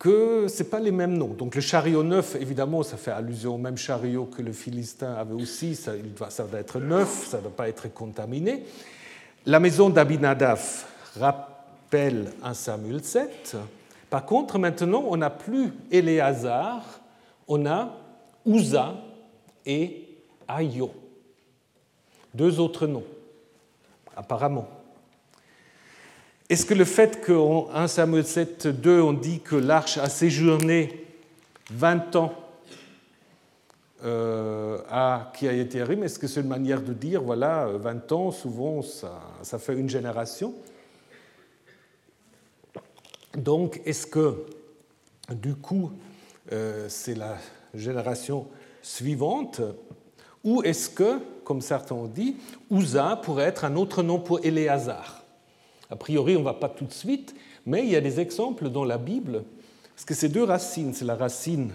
que ce pas les mêmes noms. Donc le chariot neuf, évidemment, ça fait allusion au même chariot que le Philistin avait aussi, ça, ça doit être neuf, ça ne doit pas être contaminé. La maison d'Abinadaf rappelle un Samuel 7. Par contre, maintenant, on n'a plus Éléazar, on a Uza et Ayo. Deux autres noms, apparemment. Est-ce que le fait qu'en 1 Samuel 7, 2, on dit que l'arche a séjourné 20 ans euh, à Kiayetiarim, est-ce que c'est une manière de dire, voilà, 20 ans, souvent, ça, fait une génération? Donc, est-ce que, du coup, euh, c'est la génération suivante? Ou est-ce que, comme certains ont dit, Uza pourrait être un autre nom pour Éléazar? A priori, on ne va pas tout de suite, mais il y a des exemples dans la Bible, parce que c'est deux racines. C'est la racine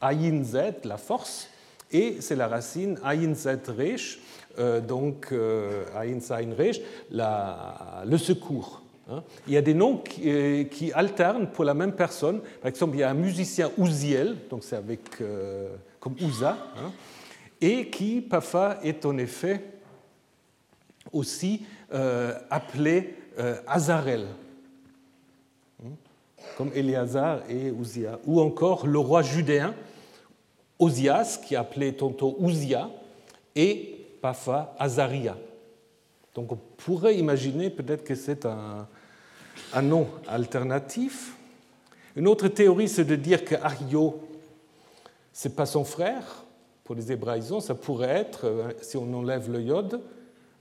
Ayin Z, la force, et c'est la racine Ayin Z Resh, euh, donc euh, Ayin Zayin Resh, le secours. Hein. Il y a des noms euh, qui, alternent pour la même personne. Par exemple, il y a un musicien Ouziel, donc c'est avec comme Ouza, hein, et qui parfois est en effet aussi appelé euh, Azarel, hmm, comme Éléazar et Ouzia, ou encore le roi judéen Ozias, qui appelait tantôt Ouzia, et parfois Azaria. Donc on pourrait imaginer peut-être que c'est un, un, nom alternatif. Une autre théorie, c'est de dire que ce n'est pas son frère. Pour les hébraïsons, ça pourrait être, euh, si on enlève le yod, euh,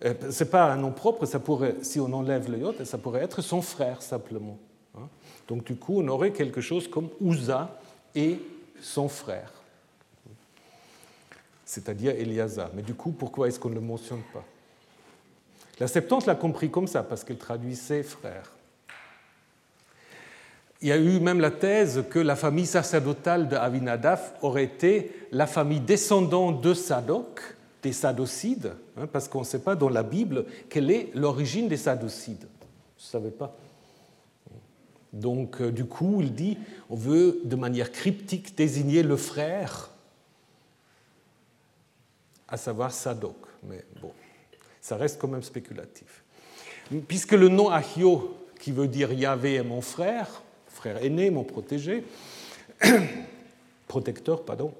ce n'est pas un nom propre, ça pourrait, si on enlève le yod, ça pourrait être son frère simplement. Hein. Donc du coup, on aurait quelque chose comme Uza et son frère, c'est-à-dire Eliasa. Mais du coup, pourquoi est-ce qu'on ne le mentionne pas? La Septante l'a compris comme ça, parce qu'elle traduisait frère. Il y a eu même la thèse que la famille sacerdotale de Avinadaf aurait été la famille descendante de Sadok, des Sadocides, hein, parce qu'on ne sait pas dans la Bible quelle est l'origine des Sadocides. Je ne savais pas. Donc, euh, du coup, il dit on veut de manière cryptique désigner le frère, à savoir Sadok. Mais bon, ça reste quand même spéculatif. Puisque le nom Achio, qui veut dire Yahvé est mon frère, frère aîné, mon protégé, (coughs) protecteur, pardon.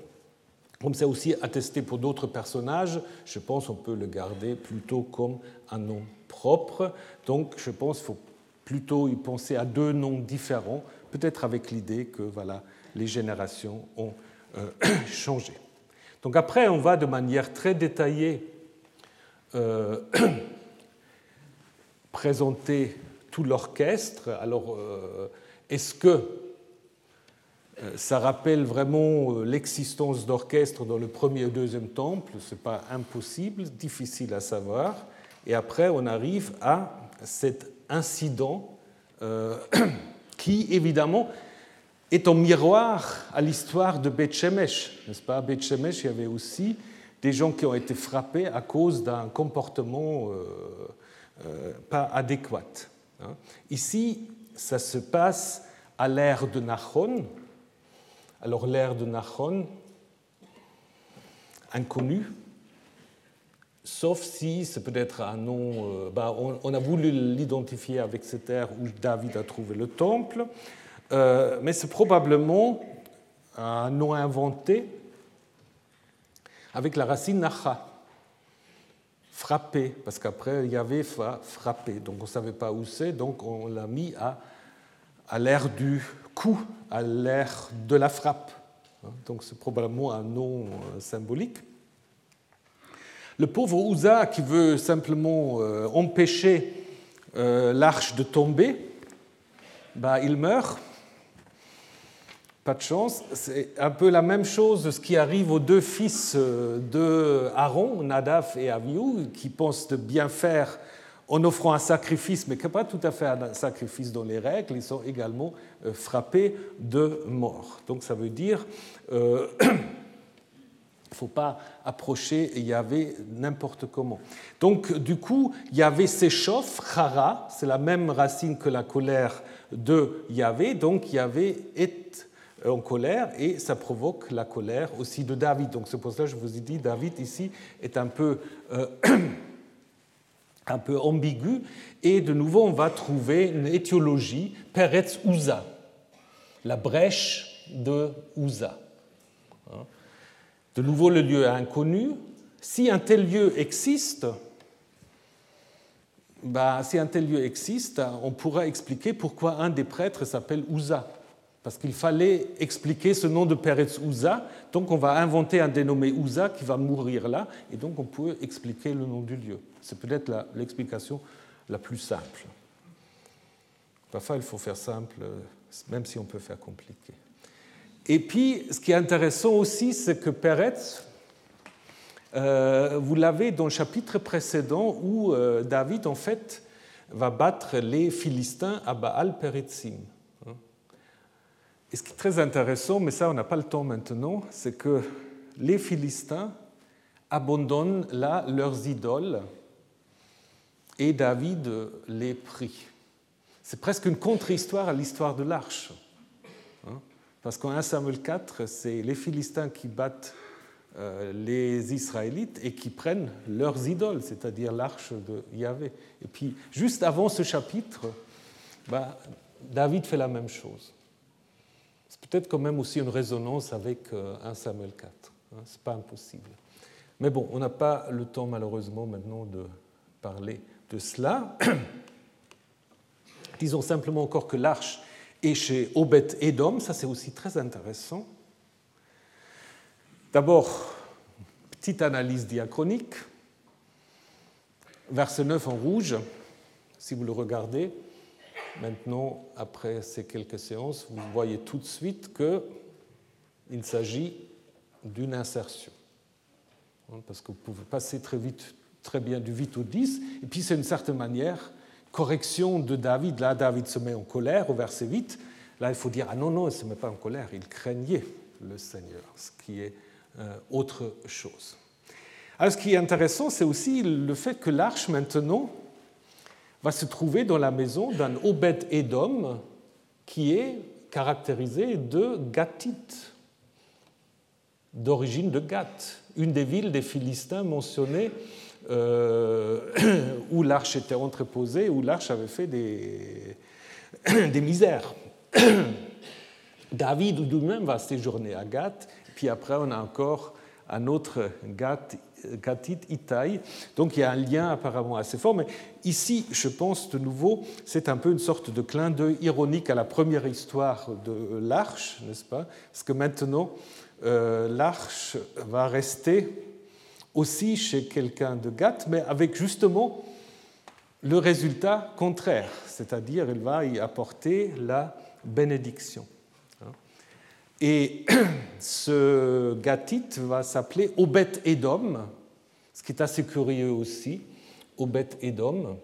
Comme c'est aussi attesté pour d'autres personnages, je pense qu'on peut le garder plutôt comme un nom propre. Donc je pense qu'il faut plutôt y penser à deux noms différents, peut-être avec l'idée que voilà, les générations ont euh, (clears throat) changé. Donc après, on va de manière très détaillée euh, (clears throat) présenter tout l'orchestre. Alors, euh, est-ce que ça rappelle vraiment euh, l'existence d'orchestre dans le premier et deuxième temple Ce n'est pas impossible, difficile à savoir. Et après, on arrive à cet incident (clears throat) qui, évidemment, est en miroir à l'histoire de Beth Shemesh. N'est-ce pas? À Beth Shemesh, il y avait aussi des gens qui ont été frappés à cause d'un comportement pas adéquat. Hein. Ici, ça se passe à l'ère de Nahon. Alors l'ère de Nahon, inconnu, sauf si c'est peut-être un nom, euh, bah, on, a voulu l'identifier avec cette ère où David a trouvé le temple, euh, mais c'est probablement un nom inventé avec la racine Nacha frappé, parce qu'après il y avait frappé, donc on ne savait pas où c'est, donc on l'a mis à, à l'ère du coup, à l'ère de la frappe. Hein, donc c'est probablement un nom euh, symbolique. Le pauvre Ouza qui veut simplement euh, empêcher euh, l'arche de tomber, bah, il meurt pas de chance. C'est un peu la même chose ce qui arrive aux deux fils de Aaron, Nadaf et Avihu, qui pensent de bien faire en offrant un sacrifice, mais pas tout à fait un sacrifice dans les règles. Ils sont également euh, frappés de mort. Donc ça veut dire euh, ne (coughs) faut pas approcher Yahvé n'importe comment. Donc, du coup, Yahvé s'échauffe, Chara, c'est la même racine que la colère de Yahvé, donc Yahvé est en colère et ça provoque la colère aussi de David. Donc c'est pour ça que je vous ai dit, David ici est un peu, euh, (coughs) un peu ambigu. Et de nouveau, on va trouver une étiologie, Peretz Uza, la brèche de Uza. Hein. De nouveau, le lieu est inconnu. Si un tel lieu existe, bah, si un tel lieu existe, on pourra expliquer pourquoi un des prêtres s'appelle Uza parce qu'il fallait expliquer ce nom de Peretz Ouza, donc on va inventer un dénommé Ouza qui va mourir là, et donc on peut expliquer le nom du lieu. C'est peut-être l'explication la, plus simple. Parfois, il faut faire simple, même si on peut faire compliqué. Et puis, ce qui est intéressant aussi, c'est que Peretz, euh, vous l'avez dans le chapitre précédent où euh, David, en fait, va battre les Philistins à Baal Peretzim. Et ce qui est très intéressant, mais ça on n'a pas le temps maintenant, c'est que les Philistins abandonnent là leurs idoles et David les prie. C'est presque une contre-histoire à l'histoire de l'arche. Hein. Parce qu'en 1 Samuel 4, c'est les Philistins qui battent euh, les Israélites et qui prennent leurs idoles, c'est-à-dire l'arche de Yahvé. Et puis, juste avant ce chapitre, bah, David fait la même chose peut-être quand même aussi une résonance avec 1 euh, Samuel 4. Hein, Ce n'est pas impossible. Mais bon, on n'a pas le temps malheureusement maintenant de parler de cela. (clears throat) Disons simplement encore que l'arche est chez Obed Edom, ça c'est aussi très intéressant. D'abord, petite analyse diachronique. Verset 9 en rouge, si vous le regardez, Maintenant, après ces quelques séances, vous voyez tout de suite qu'il s'agit d'une insertion. Hein, parce que vous pouvez passer très vite, très bien du 8 au 10, et puis c'est une certaine manière correction de David. Là, David se met en colère au verset 8. Là, il faut dire, ah non, non, il ne se met pas en colère, il craignait le Seigneur, ce qui est euh, autre chose. Alors, ce qui est intéressant, c'est aussi le fait que l'arche, maintenant, va se trouver dans la maison d'un Obed Edom qui est caractérisé de Gatite, d'origine de Gath, une des villes des Philistins mentionnées euh, (coughs) où l'arche était entreposée, où l'arche avait fait des, (coughs) des misères. (coughs) David lui-même va séjourner à Gath, puis après on a encore un autre Gath, Gathite, Itaï. Donc il y a un lien apparemment assez fort. Mais ici, je pense de nouveau, c'est un peu une sorte de clin d'œil ironique à la première histoire de l'Arche, n'est-ce pas? Parce que maintenant, euh, l'Arche va rester aussi chez quelqu'un de Gath, mais avec justement le résultat contraire, c'est-à-dire il va y apporter la bénédiction. Et (clears throat) ce Gathite va s'appeler Obet Edom, ce qui est assez curieux aussi, Obet Edom.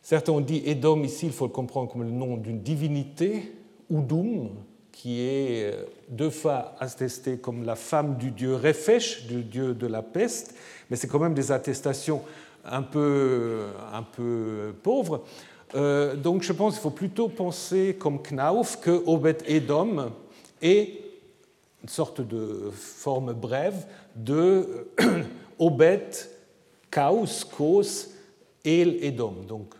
Certains ont dit Edom ici, il faut le comprendre comme le nom d'une divinité, Udum, qui est deux fois attestée comme la femme du dieu Refesh, du dieu de la peste, mais c'est quand même des attestations un peu, un peu pauvres. Euh, donc je pense qu'il faut plutôt penser comme Knauf que Obed Edom est une sorte de forme brève de Obed Kaus, Kos, El Edom, donc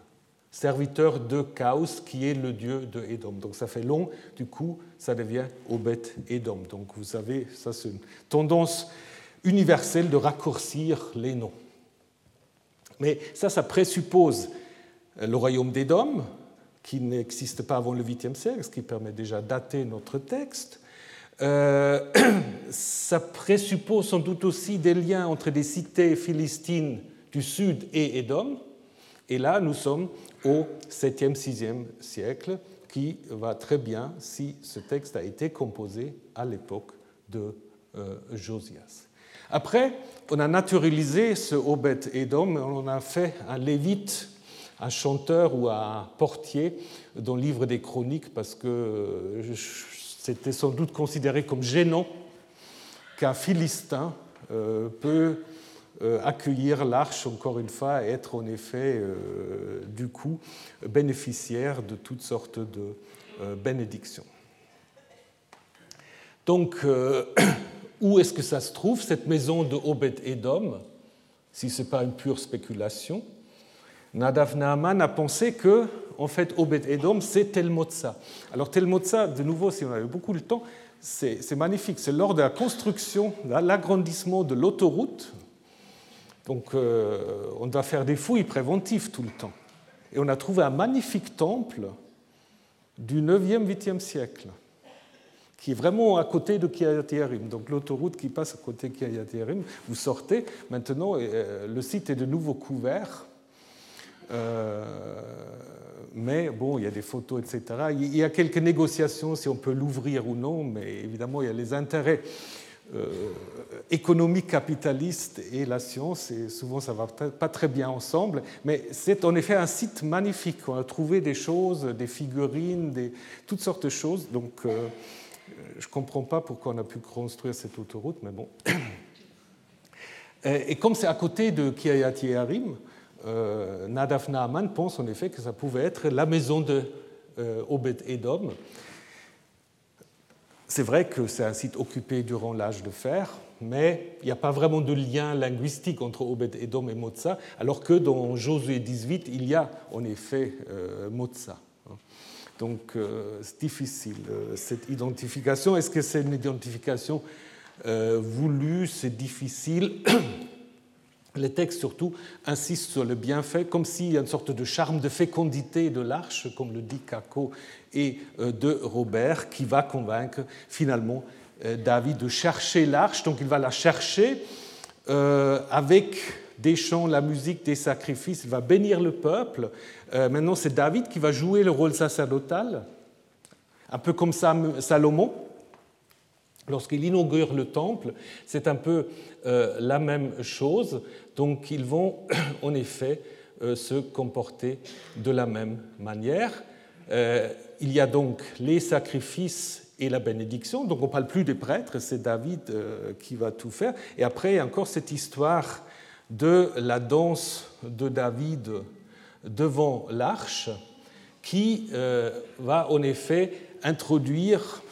serviteur de Chaos, qui est le dieu de Edom. Donc ça fait long, du coup, ça devient Obed Edom. Donc vous savez, ça c'est une tendance universelle de raccourcir les noms. Mais ça, ça présuppose le royaume d'Édom, qui n'existe pas avant le 8e siècle, ce qui permet déjà de dater notre texte. Euh, (clears throat) ça présuppose sans doute aussi des liens entre des cités philistines du sud et Édom. Et là, nous sommes au 7e, 6e siècle, qui va très bien si ce texte a été composé à l'époque de euh, Josias. Après, on a naturalisé ce Obed Edom, on a fait un lévite, un chanteur ou un portier dans le livre des chroniques parce que c'était sans doute considéré comme gênant qu'un Philistin euh, peut euh, accueillir l'arche, encore une fois, et être en effet, euh, du coup, bénéficiaire de toutes sortes de bénédictions. Donc, (clears throat) Où est-ce que ça se trouve, cette maison de Obed-Edom, si ce n'est pas une pure spéculation? Nadav Naaman a pensé que, en fait, Obed-Edom, c'est Tel Motza. Alors, Tel Motza, de nouveau, si on avait beaucoup de temps, c'est magnifique. C'est lors de la construction, l'agrandissement de l'autoroute. Donc, euh, on doit faire des fouilles préventives tout le temps. Et on a trouvé un magnifique temple du 9e, 8e siècle qui est vraiment à côté de Kiryat Donc l'autoroute qui passe à côté de Kiryat vous sortez. Maintenant, euh, le site est de nouveau couvert. Euh, mais bon, il y a des photos, etc. Il y a quelques négociations si on peut l'ouvrir ou non, mais évidemment, il y a les intérêts euh, économiques capitalistes et la science, et souvent ça ne va pas très bien ensemble. Mais c'est en effet un site magnifique. On a trouvé des choses, des figurines, toutes sortes de choses. Donc. Je ne comprends pas pourquoi on a pu construire cette autoroute, mais bon. (coughs) Et comme c'est à côté de Kiryat Yearim, euh, Nadav Naaman pense en effet que ça pouvait être la maison de euh, Obed Edom. C'est vrai que c'est un site occupé durant l'âge de fer, mais il n'y a pas vraiment de lien linguistique entre Obed Edom et Motza, alors que dans Josué 18, il y a en effet euh. Donc euh, c'est difficile, euh, cette identification. Est-ce que c'est une identification voulue? C'est difficile. (clears throat) Les textes surtout insistent sur le bienfait, comme s'il y a une sorte de charme de fécondité de l'arche, comme le dit Caco et de Robert, qui va convaincre finalement David de chercher l'arche. Donc il va la chercher avec des chants, la musique, des sacrifices, il va bénir le peuple. Euh, maintenant, c'est David qui va jouer le rôle sacerdotal, un peu comme Salomon. Lorsqu'il inaugure le temple, c'est un peu euh, la même chose. Donc, ils vont (clears throat) en effet euh, se comporter de la même manière. il y a donc les sacrifices et la bénédiction. Donc on ne parle plus des prêtres, c'est David qui va tout faire. Et après, il y a encore cette histoire de la danse de David devant l'arche, qui euh, va en effet introduire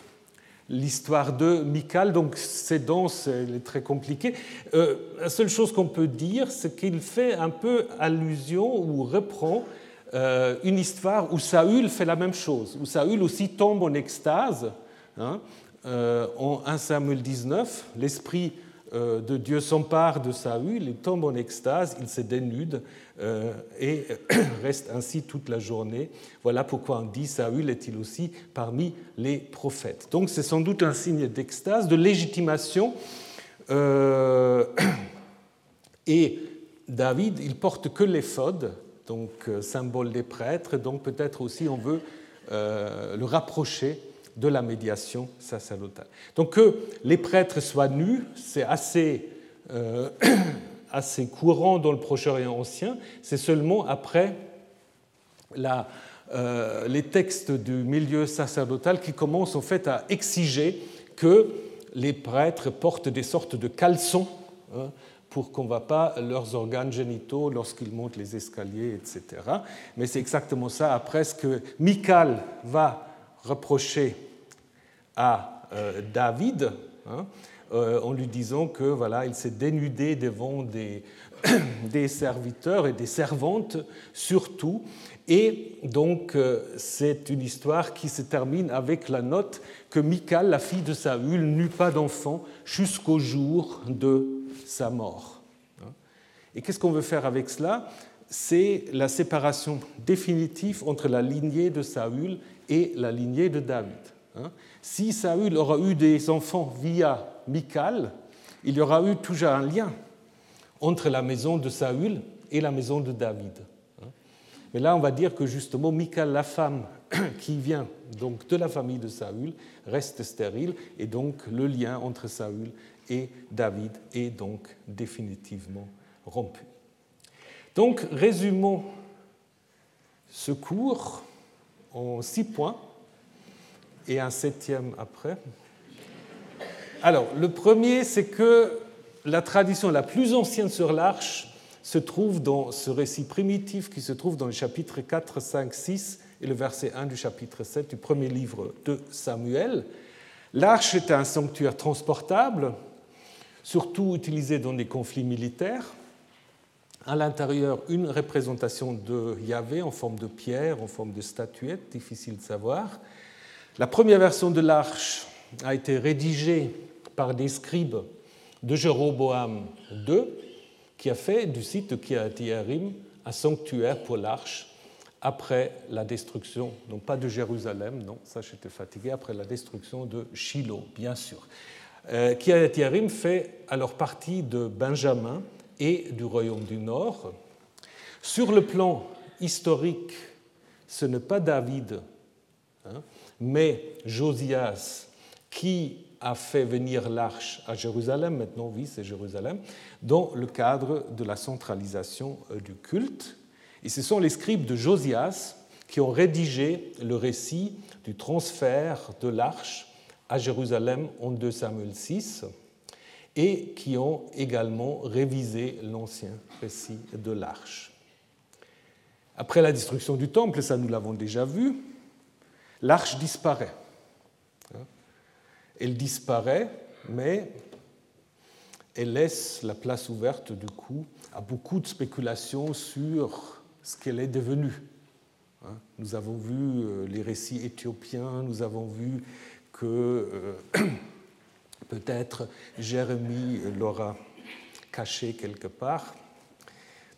l'histoire de Michal. Donc cette danse elle est très compliquée. Euh, la seule chose qu'on peut dire, c'est qu'il fait un peu allusion ou reprend une histoire où Saül fait la même chose, où Saül aussi tombe en extase. Hein, en 1 Samuel 19, l'esprit de Dieu s'empare de Saül, il tombe en extase, il se dénude et (clears throat) reste ainsi toute la journée. Voilà pourquoi on dit Saül est-il aussi parmi les prophètes. Donc c'est sans doute un signe d'extase, de légitimation. (clears throat) et David, il porte que l'éphod, donc euh, symbole des prêtres, donc peut-être aussi on veut euh, le rapprocher de la médiation sacerdotale. Donc que les prêtres soient nus, c'est assez, euh, (clears throat) assez courant dans le Proche-Orient ancien, c'est seulement après la, les textes du milieu sacerdotal qui commencent en fait à exiger que les prêtres portent des sortes de caleçons. Hein, pour qu'on ne voit pas leurs organes génitaux lorsqu'ils montent les escaliers, etc. Mais c'est exactement ça après ce que Michal va reprocher à euh, David, hein, euh, en lui disant que voilà, il s'est dénudé devant des, (clears throat) des serviteurs et des servantes surtout. Et donc, euh, c'est une histoire qui se termine avec la note que Michal, la fille de Saül, n'eut pas d'enfant jusqu'au jour de sa mort. Et qu'est-ce qu'on veut faire avec cela? C'est la séparation définitive entre la lignée de Saül et la lignée de David. Si Saül aura eu des enfants via Michal, il y aura eu toujours un lien entre la maison de Saül et la maison de David. Mais là, on va dire que justement, Michal, la femme (clears throat) qui vient donc de la famille de Saül, reste stérile, et donc le lien entre Saül et David est donc définitivement rompu. Donc, résumons ce cours en six points et un septième après. Alors, le premier, c'est que la tradition la plus ancienne sur l'arche se trouve dans ce récit primitif qui se trouve dans le chapitre 4, 5, 6 et le verset 1 du chapitre 7 du premier livre de Samuel. L'arche est un sanctuaire transportable surtout utilisé dans des conflits militaires. À l'intérieur, une représentation de Yahvé en forme de pierre, en forme de statuette, difficile de savoir. La première version de l'arche a été rédigée par des scribes de Jéroboam II, qui a fait du site de Kiryat-Yerim un sanctuaire pour l'arche après la destruction, non pas de Jérusalem, non, ça j'étais fatigué, après la destruction de Shiloh, bien sûr. Euh, Kiryat Yarim fait alors partie de Benjamin et du royaume du Nord. Sur le plan historique, ce n'est pas David, hein, mais Josias qui a fait venir l'arche à Jérusalem, maintenant oui c'est Jérusalem, dans le cadre de la centralisation euh, du culte. Et ce sont les scribes de Josias qui ont rédigé le récit du transfert de l'arche à Jérusalem en 2 Samuel 6 et qui ont également révisé l'ancien récit de l'arche. Après la destruction du temple, ça nous l'avons déjà vu, l'arche disparaît. Elle disparaît, mais elle laisse la place ouverte du coup à beaucoup de spéculations sur ce qu'elle est devenue. Nous avons vu euh, les récits éthiopiens, nous avons vu que euh, (clears throat) peut-être Jérémie l'aura caché quelque part.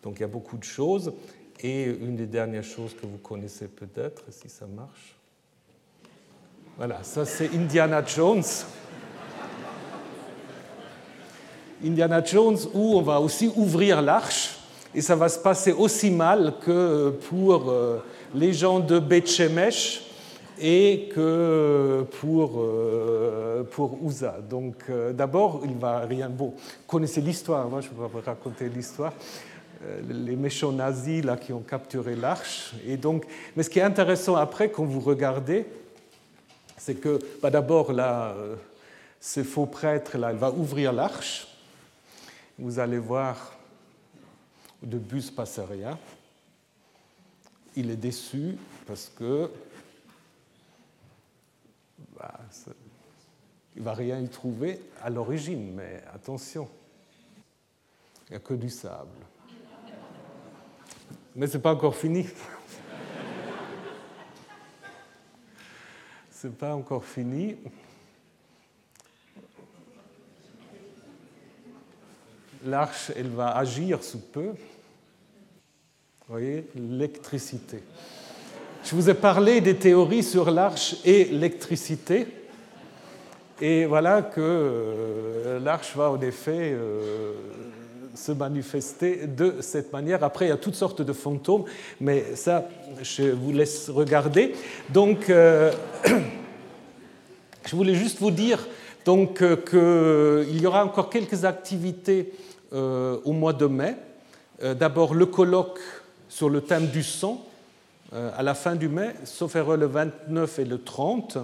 Donc il y a beaucoup de choses. Et une des dernières choses que vous connaissez peut-être, si ça marche. Voilà, ça c'est Indiana Jones. Indiana Jones où on va aussi ouvrir l'arche et ça va se passer aussi mal que pour euh, les gens de Beth Shemesh et que pour, euh, pour Uza. Donc euh, d'abord, il va rien. Bon, connaissez l'histoire, moi je vais vous raconter l'histoire. Les méchants nazis là, qui ont capturé l'arche. Et donc, mais ce qui est intéressant après, quand vous regardez, c'est que bah, d'abord, là, ce faux prêtre, là, il va ouvrir l'arche. Vous allez voir, de bus passe rien. Il est déçu parce que bah, il ne va rien y trouver à l'origine, mais attention, il n'y a que du sable. Mais ce n'est pas encore fini. C'est pas encore fini. L'arche, elle va agir sous peu. Vous voyez, l'électricité. Je vous ai parlé des théories sur l'arche et l'électricité. Et voilà que euh, l'arche va en effet euh, se manifester de cette manière. Après, il y a toutes sortes de fantômes, mais ça, je vous laisse regarder. Donc, euh, (clears throat) je voulais juste vous dire donc, qu'il y aura encore quelques activités au mois de mai. D'abord, le colloque sur le thème du sang à la fin du mai, sauf erreur le 29 et le 30.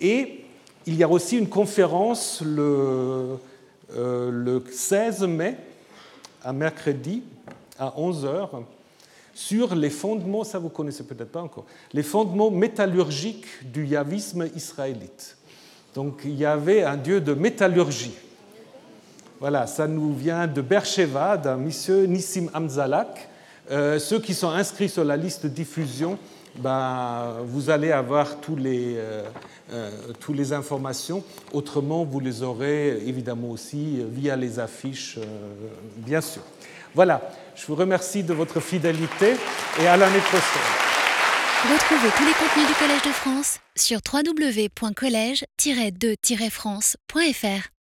Et il y a aussi une conférence euh, le 16 mai, à mercredi, à 11h, sur les fondements, ça vous connaissez peut-être pas encore, les fondements métallurgiques du yavisme israélite. Donc il y avait un dieu de métallurgie. Voilà, ça nous vient de Bercheva, d'un monsieur Nissim Amzalak. Euh, ceux qui sont inscrits sur la liste de diffusion, ben, vous allez avoir tous les, euh, euh, toutes les informations. Autrement, vous les aurez évidemment aussi via les affiches, euh, bien sûr. Voilà, je vous remercie de votre fidélité et à l'année prochaine. Retrouvez tous les contenus du Collège de France sur www.colège-2-france.fr.